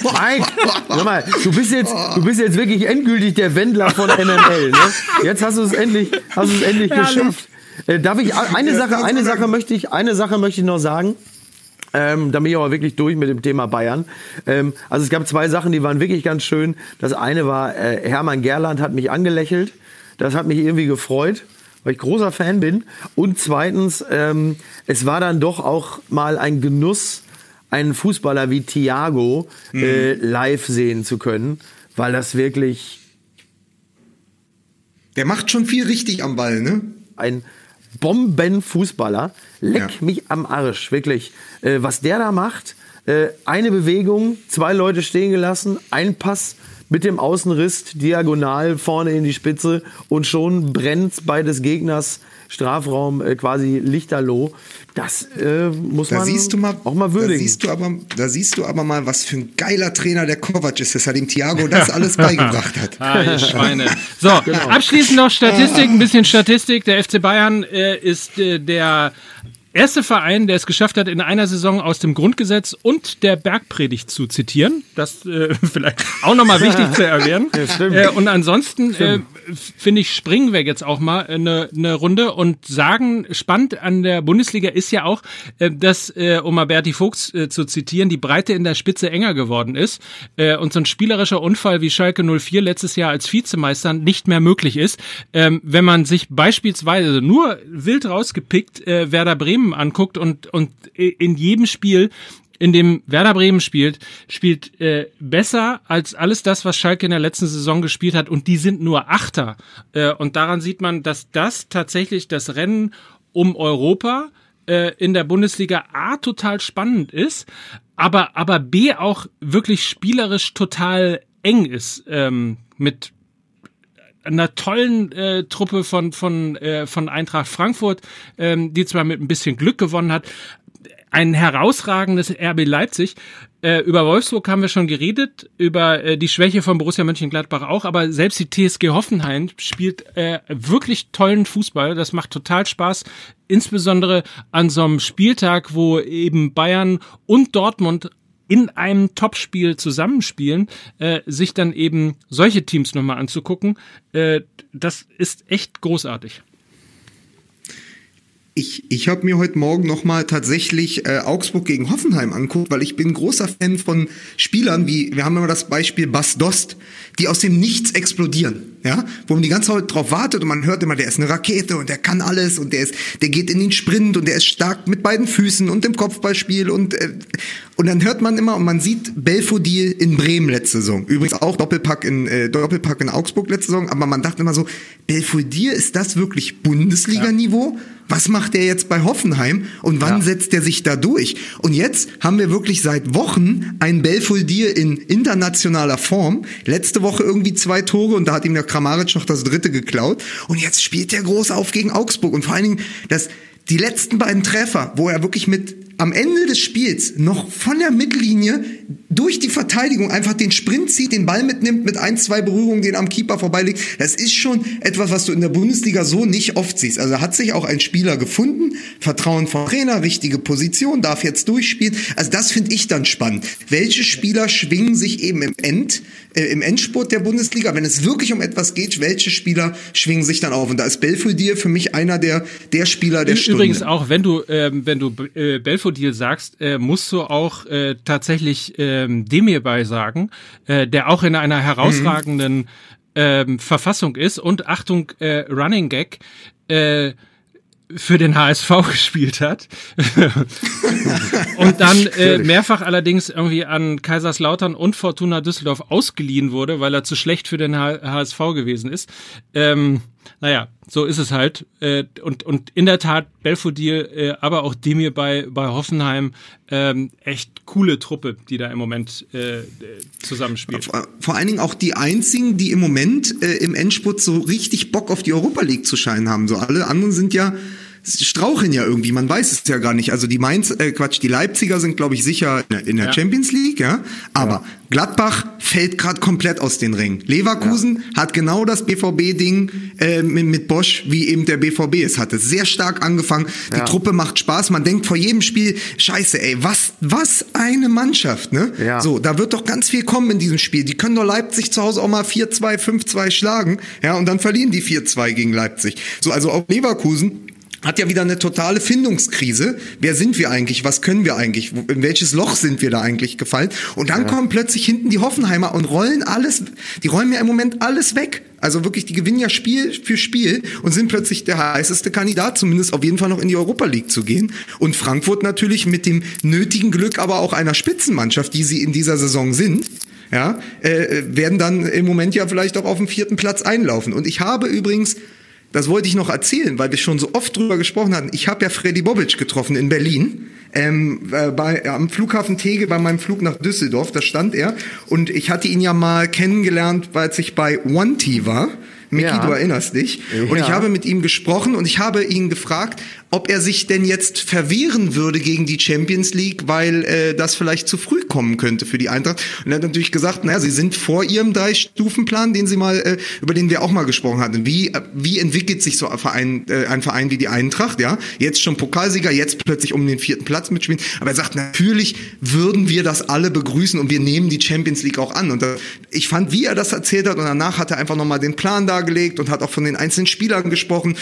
Mike, hör mal, du bist jetzt, du bist jetzt wirklich endgültig der Wendler von MML. Ne? Jetzt hast du es endlich, hast du es endlich geschafft. Äh, darf ich eine Sache, eine Sache möchte ich, eine Sache möchte ich noch sagen. Ähm, da bin ich aber wirklich durch mit dem Thema Bayern. Ähm, also es gab zwei Sachen, die waren wirklich ganz schön. Das eine war, äh, Hermann Gerland hat mich angelächelt. Das hat mich irgendwie gefreut, weil ich großer Fan bin. Und zweitens, ähm, es war dann doch auch mal ein Genuss, einen Fußballer wie Thiago mhm. äh, live sehen zu können, weil das wirklich.
Der macht schon viel richtig am Ball, ne?
Ein Bombenfußballer. Leck ja. mich am Arsch, wirklich. Äh, was der da macht, äh, eine Bewegung, zwei Leute stehen gelassen, ein Pass mit dem Außenriss diagonal vorne in die Spitze und schon brennt bei des Gegners Strafraum äh, quasi lichterloh. Das äh, muss da man
mal,
auch mal würdigen.
Da siehst, du aber, da siehst du aber mal, was für ein geiler Trainer der Kovac ist, dass er dem Thiago das alles beigebracht hat.
Ah, ihr Schweine. So, genau. abschließend noch Statistik, ein bisschen Statistik. Der FC Bayern äh, ist äh, der erste Verein, der es geschafft hat, in einer Saison aus dem Grundgesetz und der Bergpredigt zu zitieren. Das äh, vielleicht auch nochmal wichtig zu erwähnen. Ja, äh, und ansonsten äh, finde ich, springen wir jetzt auch mal eine, eine Runde und sagen, spannend an der Bundesliga ist ja auch, äh, dass, äh, um mal Berti Fuchs äh, zu zitieren, die Breite in der Spitze enger geworden ist äh, und so ein spielerischer Unfall wie Schalke 04 letztes Jahr als Vizemeister nicht mehr möglich ist. Ähm, wenn man sich beispielsweise nur wild rausgepickt äh, Werder Bremen Bremen anguckt und, und in jedem Spiel in dem Werder Bremen spielt, spielt äh, besser als alles das, was Schalke in der letzten Saison gespielt hat. Und die sind nur Achter. Äh, und daran sieht man, dass das tatsächlich das Rennen um Europa äh, in der Bundesliga A total spannend ist, aber, aber B auch wirklich spielerisch total eng ist. Ähm, mit einer tollen äh, Truppe von, von, äh, von Eintracht Frankfurt, ähm, die zwar mit ein bisschen Glück gewonnen hat, ein herausragendes RB Leipzig. Äh, über Wolfsburg haben wir schon geredet, über äh, die Schwäche von Borussia Mönchengladbach auch, aber selbst die TSG Hoffenheim spielt äh, wirklich tollen Fußball. Das macht total Spaß, insbesondere an so einem Spieltag, wo eben Bayern und Dortmund in einem Topspiel zusammenspielen, äh, sich dann eben solche Teams nochmal anzugucken, äh, das ist echt großartig.
Ich, ich habe mir heute Morgen nochmal tatsächlich äh, Augsburg gegen Hoffenheim anguckt, weil ich bin großer Fan von Spielern wie, wir haben immer das Beispiel Bas Dost, die aus dem Nichts explodieren, ja, wo man die ganze Zeit drauf wartet und man hört immer, der ist eine Rakete und der kann alles und der ist, der geht in den Sprint und der ist stark mit beiden Füßen und im Kopfballspiel und äh, und dann hört man immer und man sieht Belfodil in Bremen letzte Saison. Übrigens auch Doppelpack in äh, Doppelpack in Augsburg letzte Saison, aber man dachte immer so, Belfodil ist das wirklich Bundesliga-Niveau? Ja. Was macht der jetzt bei Hoffenheim und wann ja. setzt er sich da durch? Und jetzt haben wir wirklich seit Wochen einen Belfodil in internationaler Form. Letzte Woche irgendwie zwei Tore und da hat ihm der Kramaric noch das dritte geklaut. Und jetzt spielt er groß auf gegen Augsburg und vor allen Dingen das die letzten beiden Treffer, wo er wirklich mit am Ende des Spiels noch von der Mittellinie durch die Verteidigung einfach den Sprint zieht, den Ball mitnimmt, mit ein, zwei Berührungen den am Keeper vorbeilegt. Das ist schon etwas, was du in der Bundesliga so nicht oft siehst. Also hat sich auch ein Spieler gefunden, Vertrauen vom Trainer, richtige Position, darf jetzt durchspielen. Also das finde ich dann spannend. Welche Spieler schwingen sich eben im End, äh, im Endspurt der Bundesliga, wenn es wirklich um etwas geht, welche Spieler schwingen sich dann auf? Und da ist Belfodil für mich einer der, der Spieler der Stunde.
Übrigens auch, wenn du, ähm, wenn du äh, Belfodil Belfodil sagst, äh, musst du auch äh, tatsächlich ähm, Demir sagen, äh, der auch in einer herausragenden mhm. ähm, Verfassung ist und Achtung, äh, Running Gag, äh, für den HSV gespielt hat und dann äh, mehrfach allerdings irgendwie an Kaiserslautern und Fortuna Düsseldorf ausgeliehen wurde, weil er zu schlecht für den HSV gewesen ist. Ähm, naja, so ist es halt. Äh, und, und in der Tat Belfodil, äh, aber auch Demir bei, bei Hoffenheim, ähm, echt coole Truppe, die da im Moment äh, zusammenspielt.
Vor, allen Dingen auch die einzigen, die im Moment äh, im Endspurt so richtig Bock auf die Europa League zu scheinen haben. So alle anderen sind ja straucheln ja irgendwie, man weiß es ja gar nicht. Also die Mainz, äh, Quatsch, die Leipziger sind, glaube ich, sicher in der ja. Champions League, ja. Aber ja. Gladbach fällt gerade komplett aus den Ringen. Leverkusen ja. hat genau das BVB-Ding äh, mit, mit, Bosch, wie eben der BVB es hatte. Sehr stark angefangen. Die Truppe macht Spaß. Man denkt vor jedem Spiel, scheiße, ey, was, was eine Mannschaft, ne? Ja. So, da wird doch ganz viel kommen in diesem Spiel. Die können doch Leipzig zu Hause auch mal 4-2, 5-2 schlagen, ja, und dann verlieren die 4-2 gegen Leipzig. So, also auch Leverkusen hat ja wieder eine totale Findungskrise. Wer sind wir eigentlich? Was können wir eigentlich? In welches Loch sind wir da eigentlich gefallen? Und dann ja. kommen plötzlich hinten die Hoffenheimer und rollen alles, die räumen ja im Moment alles weg. Also wirklich, die gewinnen ja Spiel für Spiel und sind plötzlich der heißeste Kandidat, zumindest auf jeden Fall noch in die Europa League zu gehen. Und Frankfurt natürlich mit dem nötigen Glück aber auch einer Spitzenmannschaft, die sie in dieser Saison sind, ja, äh, werden dann im Moment ja vielleicht auch auf dem vierten Platz einlaufen. Und ich habe übrigens das wollte ich noch erzählen, weil wir schon so oft drüber gesprochen hatten. Ich habe ja Freddy Bobic getroffen in Berlin. Ähm, äh, bei, am Flughafen Tegel bei meinem Flug nach Düsseldorf, da stand er. Und ich hatte ihn ja mal kennengelernt, weil ich bei One T war. Miki, ja. du erinnerst dich. Ja. Und ich habe mit ihm gesprochen und ich habe ihn gefragt, ob er sich denn jetzt verwehren würde gegen die Champions League, weil äh, das vielleicht zu früh kommen könnte für die Eintracht. Und er hat natürlich gesagt, naja, sie sind vor ihrem Drei-Stufen-Plan, den sie mal, äh, über den wir auch mal gesprochen hatten. Wie, äh, wie entwickelt sich so ein Verein, äh, ein Verein wie die Eintracht, ja? Jetzt schon Pokalsieger, jetzt plötzlich um den vierten Platz mitspielen. Aber er sagt, natürlich würden wir das alle begrüßen und wir nehmen die Champions League auch an. Und äh, ich fand, wie er das erzählt hat und danach hat er einfach nochmal den Plan dargelegt und hat auch von den einzelnen Spielern gesprochen.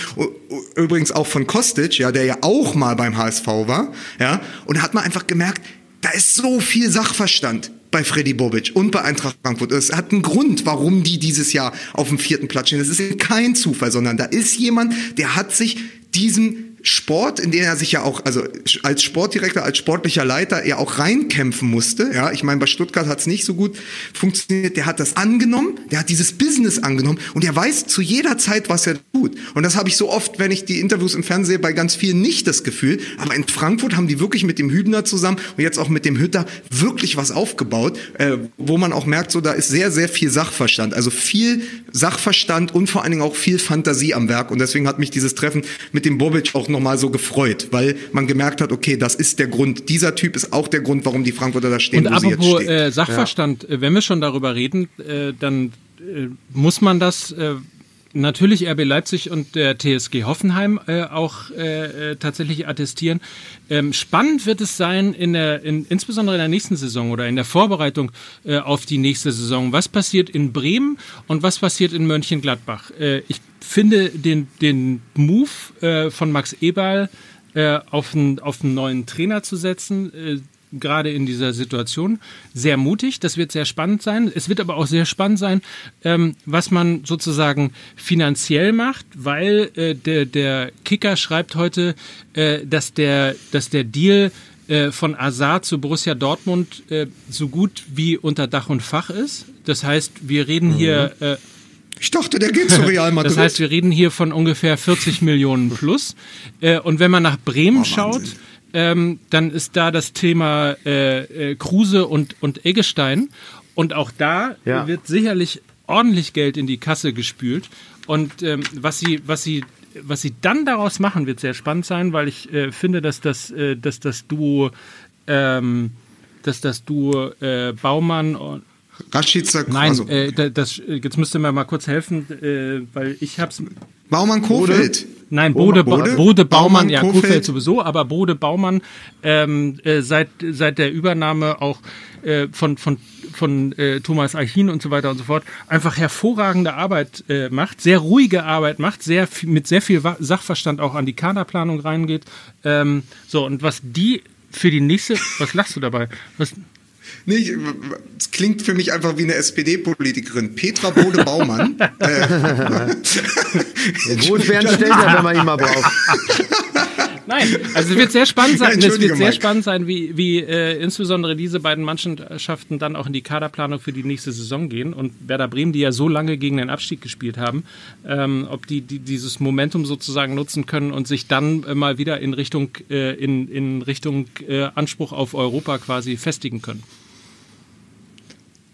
Übrigens auch von Kostic, ja, der ja auch mal beim HSV war, ja, und hat man einfach gemerkt, da ist so viel Sachverstand bei Freddy Bobic und bei Eintracht Frankfurt. Es hat einen Grund, warum die dieses Jahr auf dem vierten Platz stehen. Das ist kein Zufall, sondern da ist jemand, der hat sich diesen Sport, in den er sich ja auch, also als Sportdirektor, als sportlicher Leiter, er auch reinkämpfen musste. Ja, ich meine, bei Stuttgart hat es nicht so gut funktioniert. Der hat das angenommen, der hat dieses Business angenommen und er weiß zu jeder Zeit, was er tut. Und das habe ich so oft, wenn ich die Interviews im Fernsehen bei ganz vielen nicht das Gefühl. Aber in Frankfurt haben die wirklich mit dem Hübner zusammen und jetzt auch mit dem Hütter wirklich was aufgebaut, äh, wo man auch merkt, so da ist sehr, sehr viel Sachverstand. Also viel Sachverstand und vor allen Dingen auch viel Fantasie am Werk. Und deswegen hat mich dieses Treffen mit dem Bobic auch nochmal so gefreut, weil man gemerkt hat, okay, das ist der Grund, dieser Typ ist auch der Grund, warum die Frankfurter da stehen,
Und wo sie jetzt stehen. Äh, Sachverstand, ja. Äh, wenn wir schon darüber reden, äh, dann äh, muss man das äh, natürlich RB Leipzig und der TSG Hoffenheim äh, auch äh, äh, tatsächlich attestieren. Ähm, spannend wird es sein, in der, in, insbesondere in der nächsten Saison oder in der Vorbereitung äh, auf die nächste Saison. Was passiert in Bremen und was passiert in Mönchengladbach? Ich finde den, den Move äh, von Max Eberl auf, einen, auf einen neuen Trainer zu setzen, gerade in dieser Situation. Sehr mutig, das wird sehr spannend sein. Es wird aber auch sehr spannend sein, ähm, was man sozusagen finanziell macht, weil äh, der, der Kicker schreibt heute, äh, dass, der, dass der Deal äh, von Azar zu Borussia Dortmund äh, so gut wie unter Dach und Fach ist. Das heißt, wir reden mhm. hier äh,
ich dachte, der geht zu Real Madrid.
Das heißt, wir reden hier von ungefähr 40 Millionen plus. Äh, und wenn man nach Bremen oh, schaut, ähm, dann ist da das Thema äh, äh, Kruse und, und Eggestein. Und auch da ja. wird sicherlich ordentlich Geld in die Kasse gespült. Und ähm, was sie, was sie, was sie dann daraus machen, wird sehr spannend sein, weil ich äh, finde, dass das, äh, dass das Duo, ähm, dass das Duo äh, Baumann und
Rashica
Nein, also. äh, das, jetzt müsst ihr mir mal kurz helfen, äh, weil ich hab's.
Baumann Kofeld.
Nein, Bode, Bode, Bode Baumann, Baumann, ja, Kofeld sowieso, aber Bode Baumann ähm, äh, seit, seit der Übernahme auch äh, von, von, von äh, Thomas Eichin und so weiter und so fort einfach hervorragende Arbeit äh, macht, sehr ruhige Arbeit macht, sehr mit sehr viel Sachverstand auch an die Kaderplanung reingeht. Ähm, so, und was die für die nächste, was lachst du dabei? Was,
Nee, es klingt für mich einfach wie eine SPD-Politikerin. Petra Bode-Baumann. äh.
Bernd Stelter, wenn man ihn mal braucht?
Nein, also es wird sehr spannend sein. Ja, es wird sehr spannend sein, wie, wie äh, insbesondere diese beiden Mannschaften dann auch in die Kaderplanung für die nächste Saison gehen. Und Werder Bremen, die ja so lange gegen den Abstieg gespielt haben, ähm, ob die, die dieses Momentum sozusagen nutzen können und sich dann äh, mal wieder in Richtung, äh, in, in Richtung äh, Anspruch auf Europa quasi festigen können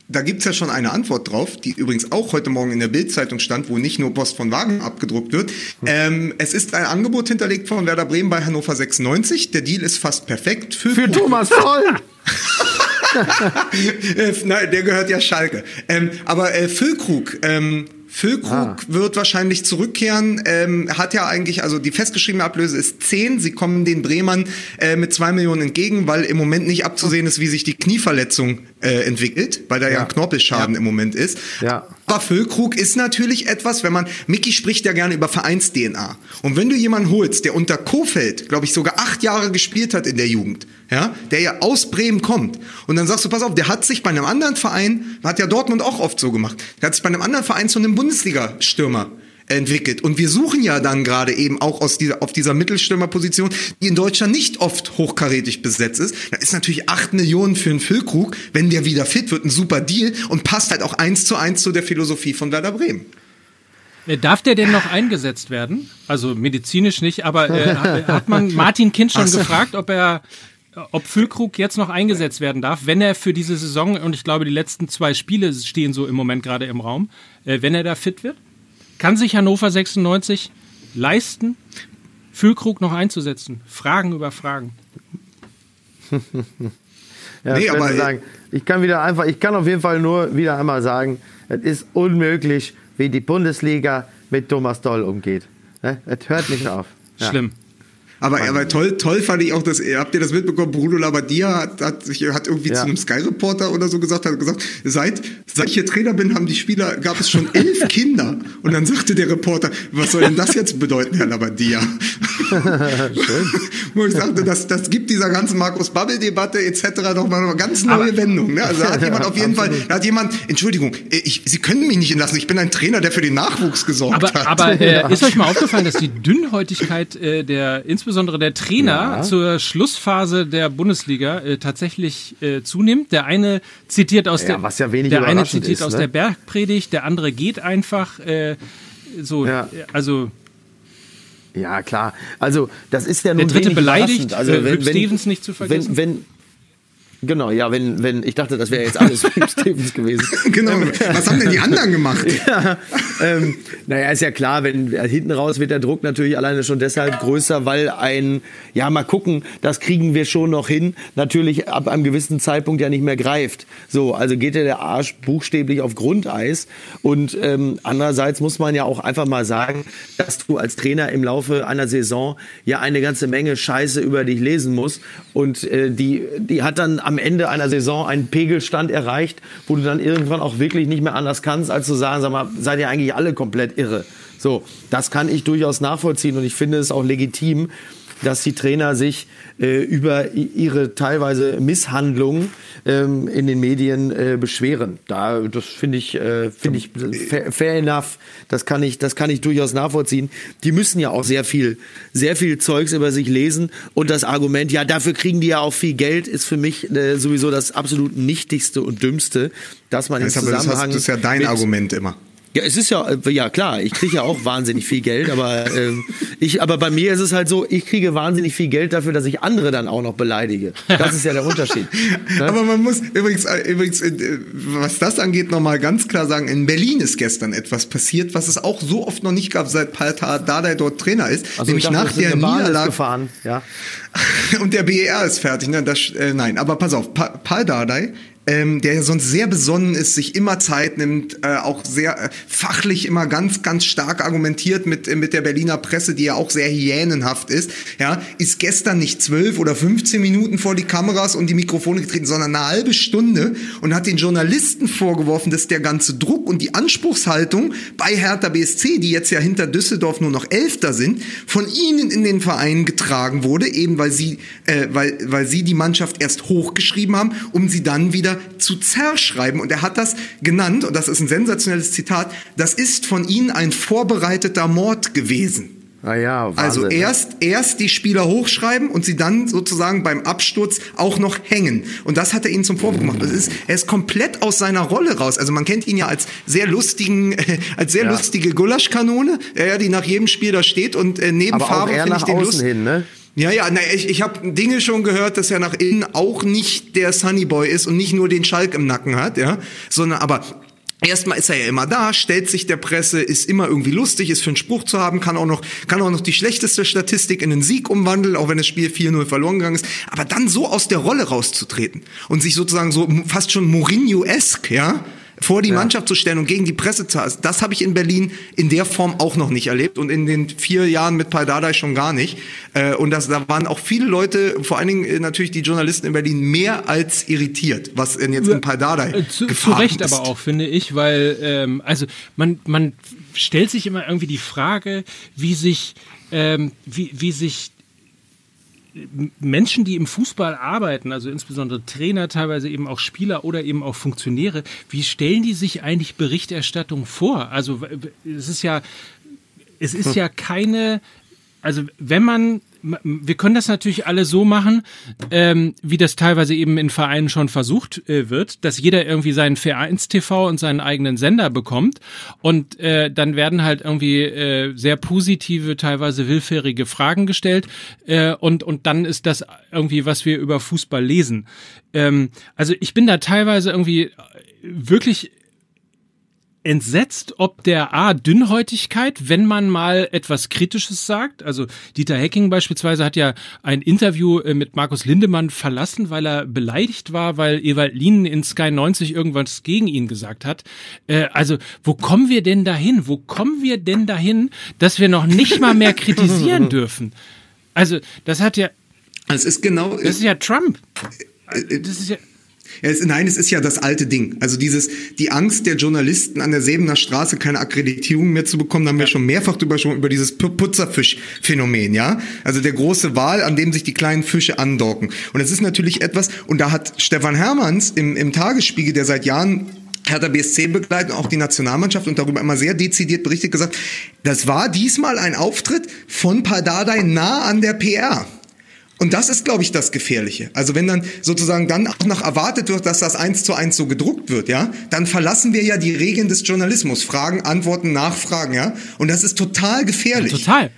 da gibt's ja schon eine Antwort drauf, die übrigens auch heute Morgen in der Bildzeitung stand, wo nicht nur Post von Wagen abgedruckt wird. Ähm, es ist ein Angebot hinterlegt von Werder Bremen bei Hannover 96. Der Deal ist fast perfekt.
Für, für Thomas Voll!
Äh, nein, der gehört ja Schalke. Ähm, aber äh, Füllkrug, ähm, Füllkrug ah. wird wahrscheinlich zurückkehren, ähm, hat ja eigentlich, also die festgeschriebene Ablöse ist 10. Sie kommen den Bremern äh, mit 2 Millionen entgegen, weil im Moment nicht abzusehen ist, wie sich die Knieverletzung äh, entwickelt, weil da ja, ja ein Knorpelschaden ja. im Moment ist. Ja. Aber Füllkrug ist natürlich etwas, wenn man, Mickey spricht ja gerne über Vereins-DNA. Und wenn du jemanden holst, der unter Kofeld, glaube ich, sogar acht Jahre gespielt hat in der Jugend, ja, der ja aus Bremen kommt, und dann sagst du, pass auf, der hat sich bei einem anderen Verein, hat ja Dortmund auch oft so gemacht, der hat sich bei einem anderen Verein zu einem Bundesliga-Stürmer entwickelt. Und wir suchen ja dann gerade eben auch aus dieser, auf dieser Mittelstürmerposition, die in Deutschland nicht oft hochkarätig besetzt ist. Da ist natürlich acht Millionen für einen Füllkrug, wenn der wieder fit wird, ein super Deal und passt halt auch eins zu eins zu der Philosophie von Werder Bremen.
Äh, darf der denn noch eingesetzt werden? Also medizinisch nicht, aber äh, hat man Martin Kind schon so. gefragt, ob er, ob Füllkrug jetzt noch eingesetzt werden darf, wenn er für diese Saison, und ich glaube, die letzten zwei Spiele stehen so im Moment gerade im Raum, äh, wenn er da fit wird? Kann sich Hannover 96 leisten, Füllkrug noch einzusetzen? Fragen über Fragen.
ja, nee, aber sagen, ich kann wieder einfach, ich kann auf jeden Fall nur wieder einmal sagen, es ist unmöglich, wie die Bundesliga mit Thomas Doll umgeht. Es hört nicht auf.
Ja. Schlimm.
Aber, aber toll, toll fand ich auch, dass, habt ihr das mitbekommen, Bruno Labbadia hat, hat, hat irgendwie ja. zu einem Sky-Reporter oder so gesagt, hat gesagt, seit, seit ich hier Trainer bin, haben die Spieler, gab es schon elf Kinder. Und dann sagte der Reporter, was soll denn das jetzt bedeuten, Herr Labbadia? Wo ich sagte, das, das gibt dieser ganzen Markus-Babbel-Debatte etc. doch mal eine ganz neue aber, Wendung. Ne? Also da hat jemand auf jeden Fall, da hat jemand, Entschuldigung, ich, Sie können mich nicht entlassen, ich bin ein Trainer, der für den Nachwuchs gesorgt
aber,
hat.
Aber äh, ist euch mal aufgefallen, dass die Dünnhäutigkeit äh, der, insbesondere insbesondere der Trainer ja. zur Schlussphase der Bundesliga äh, tatsächlich äh, zunimmt. Der eine zitiert aus ja, der,
was ja wenig
der eine zitiert ist, aus ne? der Bergpredigt, der andere geht einfach. Äh, so, ja. also
ja, klar. Also, das ist ja nur
Der dritte beleidigt,
also,
äh, wenn, wenn, Stevens nicht zu vergessen.
Wenn, wenn, Genau, ja, wenn, wenn, ich dachte, das wäre jetzt alles Stevens gewesen.
genau, was haben denn die anderen gemacht?
ja, ähm, naja, ist ja klar, wenn äh, hinten raus wird der Druck natürlich alleine schon deshalb größer, weil ein, ja, mal gucken, das kriegen wir schon noch hin, natürlich ab einem gewissen Zeitpunkt ja nicht mehr greift. So, also geht ja der Arsch buchstäblich auf Grundeis. Und ähm, andererseits muss man ja auch einfach mal sagen, dass du als Trainer im Laufe einer Saison ja eine ganze Menge Scheiße über dich lesen musst. Und äh, die, die hat dann am Ende einer Saison einen Pegelstand erreicht, wo du dann irgendwann auch wirklich nicht mehr anders kannst, als zu sagen, sag mal, seid ihr eigentlich alle komplett irre. So, das kann ich durchaus nachvollziehen und ich finde es auch legitim, dass die Trainer sich äh, über ihre teilweise Misshandlungen ähm, in den Medien äh, beschweren. Da, das finde ich, äh, finde ich fair, fair, enough. Das kann ich, das kann ich durchaus nachvollziehen. Die müssen ja auch sehr viel, sehr viel Zeugs über sich lesen und das Argument, ja, dafür kriegen die ja auch viel Geld, ist für mich äh, sowieso das absolut nichtigste und dümmste, dass man
das im Zusammenhang das, hast, das ist ja dein Argument immer.
Ja, es ist ja, äh, ja klar, ich kriege ja auch wahnsinnig viel Geld, aber, ähm, ich, aber bei mir ist es halt so, ich kriege wahnsinnig viel Geld dafür, dass ich andere dann auch noch beleidige. Das ist ja der Unterschied.
ne? Aber man muss übrigens, äh, übrigens, äh, was das angeht, nochmal ganz klar sagen, in Berlin ist gestern etwas passiert, was es auch so oft noch nicht gab, seit Paul Dardai dort Trainer ist. Also nämlich dachte, nach der Niederlage.
Gefahren. Ja.
Und der BER ist fertig. Ne? Das, äh, nein, aber pass auf, pa Paul Dardai ähm, der ja sonst sehr besonnen ist, sich immer Zeit nimmt, äh, auch sehr äh, fachlich immer ganz, ganz stark argumentiert mit, äh, mit der Berliner Presse, die ja auch sehr hyänenhaft ist, ja, ist gestern nicht zwölf oder 15 Minuten vor die Kameras und die Mikrofone getreten, sondern eine halbe Stunde und hat den Journalisten vorgeworfen, dass der ganze Druck und die Anspruchshaltung bei Hertha BSC, die jetzt ja hinter Düsseldorf nur noch Elfter sind, von ihnen in den Verein getragen wurde, eben weil sie, äh, weil, weil sie die Mannschaft erst hochgeschrieben haben, um sie dann wieder zu zerschreiben. Und er hat das genannt, und das ist ein sensationelles Zitat, das ist von ihnen ein vorbereiteter Mord gewesen.
Ah ja,
Wahnsinn, also ne? erst, erst die Spieler hochschreiben und sie dann sozusagen beim Absturz auch noch hängen. Und das hat er ihnen zum Vorwurf gemacht. Das ist, er ist komplett aus seiner Rolle raus. Also man kennt ihn ja als sehr lustigen, als sehr ja. lustige Gulaschkanone, ja, die nach jedem Spiel da steht und äh, neben Favre
finde ich den Lust. Hin, ne?
Ja, ja, na, ich, ich habe Dinge schon gehört, dass er nach innen auch nicht der Sunnyboy ist und nicht nur den Schalk im Nacken hat, ja, sondern aber Erstmal ist er ja immer da, stellt sich der Presse, ist immer irgendwie lustig, ist für einen Spruch zu haben, kann auch noch, kann auch noch die schlechteste Statistik in einen Sieg umwandeln, auch wenn das Spiel 4-0 verloren gegangen ist. Aber dann so aus der Rolle rauszutreten und sich sozusagen so fast schon Mourinho-esque, ja, vor die ja. Mannschaft zu stellen und gegen die Presse zu haben. Das habe ich in Berlin in der Form auch noch nicht erlebt und in den vier Jahren mit Paldadei schon gar nicht. Äh, und das, da waren auch viele Leute, vor allen Dingen äh, natürlich die Journalisten in Berlin, mehr als irritiert, was denn jetzt in Paldadei
äh, zu, zu Recht ist. aber auch, finde ich, weil ähm, also man, man stellt sich immer irgendwie die Frage, wie sich, ähm, wie, wie sich Menschen, die im Fußball arbeiten, also insbesondere Trainer, teilweise eben auch Spieler oder eben auch Funktionäre, wie stellen die sich eigentlich Berichterstattung vor? Also es ist ja, es ist ja keine, also wenn man wir können das natürlich alle so machen, ähm, wie das teilweise eben in Vereinen schon versucht äh, wird, dass jeder irgendwie seinen Vereins-TV und seinen eigenen Sender bekommt und äh, dann werden halt irgendwie äh, sehr positive, teilweise willfährige Fragen gestellt äh, und, und dann ist das irgendwie, was wir über Fußball lesen. Ähm, also ich bin da teilweise irgendwie wirklich entsetzt, ob der A, Dünnhäutigkeit, wenn man mal etwas Kritisches sagt. Also Dieter Hecking beispielsweise hat ja ein Interview äh, mit Markus Lindemann verlassen, weil er beleidigt war, weil Ewald Lien in Sky 90 irgendwas gegen ihn gesagt hat. Äh, also wo kommen wir denn dahin? Wo kommen wir denn dahin, dass wir noch nicht mal mehr kritisieren dürfen? Also das hat ja...
Es ist genau...
Das ist ja Trump. Äh, das ist ja...
Es, nein, es ist ja das alte Ding. Also dieses, die Angst der Journalisten an der Sebener Straße keine Akkreditierung mehr zu bekommen, da haben wir schon mehrfach drüber schon über dieses Putzerfisch-Phänomen, ja. Also der große Wal, an dem sich die kleinen Fische andocken. Und es ist natürlich etwas, und da hat Stefan Hermanns im, im Tagesspiegel, der seit Jahren Hertha BSC begleiten, auch die Nationalmannschaft und darüber immer sehr dezidiert berichtet gesagt, das war diesmal ein Auftritt von Pardadei nah an der PR. Und das ist, glaube ich, das Gefährliche. Also wenn dann sozusagen dann auch noch erwartet wird, dass das eins zu eins so gedruckt wird, ja, dann verlassen wir ja die Regeln des Journalismus. Fragen, Antworten, Nachfragen, ja. Und das ist total gefährlich.
Ja, total.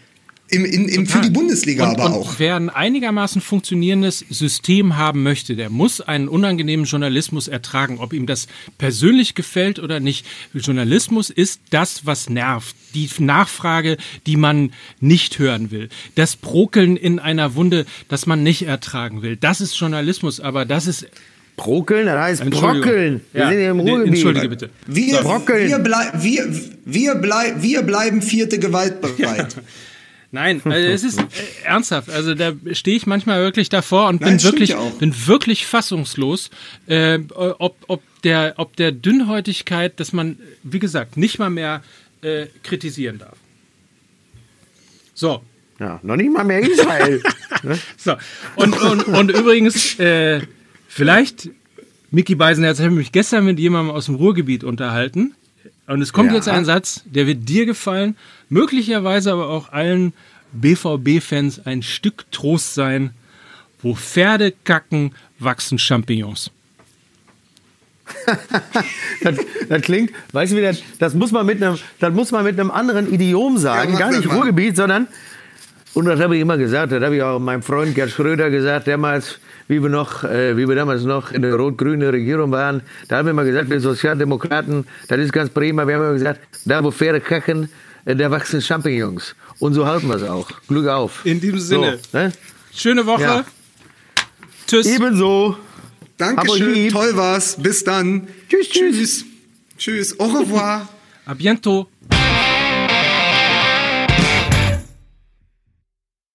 Im, in, im, für die Bundesliga
und,
aber
und
auch.
Wer ein einigermaßen funktionierendes System haben möchte, der muss einen unangenehmen Journalismus ertragen, ob ihm das persönlich gefällt oder nicht. Journalismus ist das, was nervt. Die Nachfrage, die man nicht hören will. Das Brokeln in einer Wunde, das man nicht ertragen will. Das ist Journalismus, aber das ist
Brokeln, das heißt brockeln.
Wir ja. sind hier im Ruhrgebiet. Entschuldige bitte.
Wir, wir, blei wir, wir, blei wir bleiben vierte Gewalt bereit. Ja.
Nein, also es ist äh, ernsthaft. Also da stehe ich manchmal wirklich davor und Nein, bin wirklich, bin wirklich fassungslos, äh, ob, ob, der, ob der Dünnhäutigkeit, dass man, wie gesagt, nicht mal mehr äh, kritisieren darf. So.
Ja, noch nicht mal mehr Israel.
ne? So. Und, und, und übrigens, äh, vielleicht, Mickey Beisenherz, habe ich mich gestern mit jemandem aus dem Ruhrgebiet unterhalten. Und es kommt ja. jetzt ein Satz, der wird dir gefallen, möglicherweise aber auch allen BVB-Fans ein Stück Trost sein. Wo Pferde kacken, wachsen Champignons.
das, das, klingt, weißt du wie das, das muss man mit einem, das muss man mit einem anderen Idiom sagen, ja, gar nicht Ruhrgebiet, sondern und das habe ich immer gesagt, das habe ich auch meinem Freund Gerd Schröder gesagt, damals, wie wir noch, äh, wie wir damals noch in der rot-grünen Regierung waren, da haben wir immer gesagt, wir Sozialdemokraten, das ist ganz prima, wir haben immer gesagt, da wo Pferde kacken, da wachsen Champignons. Und so halten wir es auch. Glück auf.
In diesem Sinne. So, ne? Schöne Woche. Ja.
Tschüss. Ebenso.
Dankeschön. Toll war's. Bis dann.
Tschüss, tschüss. Tschüss.
Tschüss. Au revoir.
A bientôt.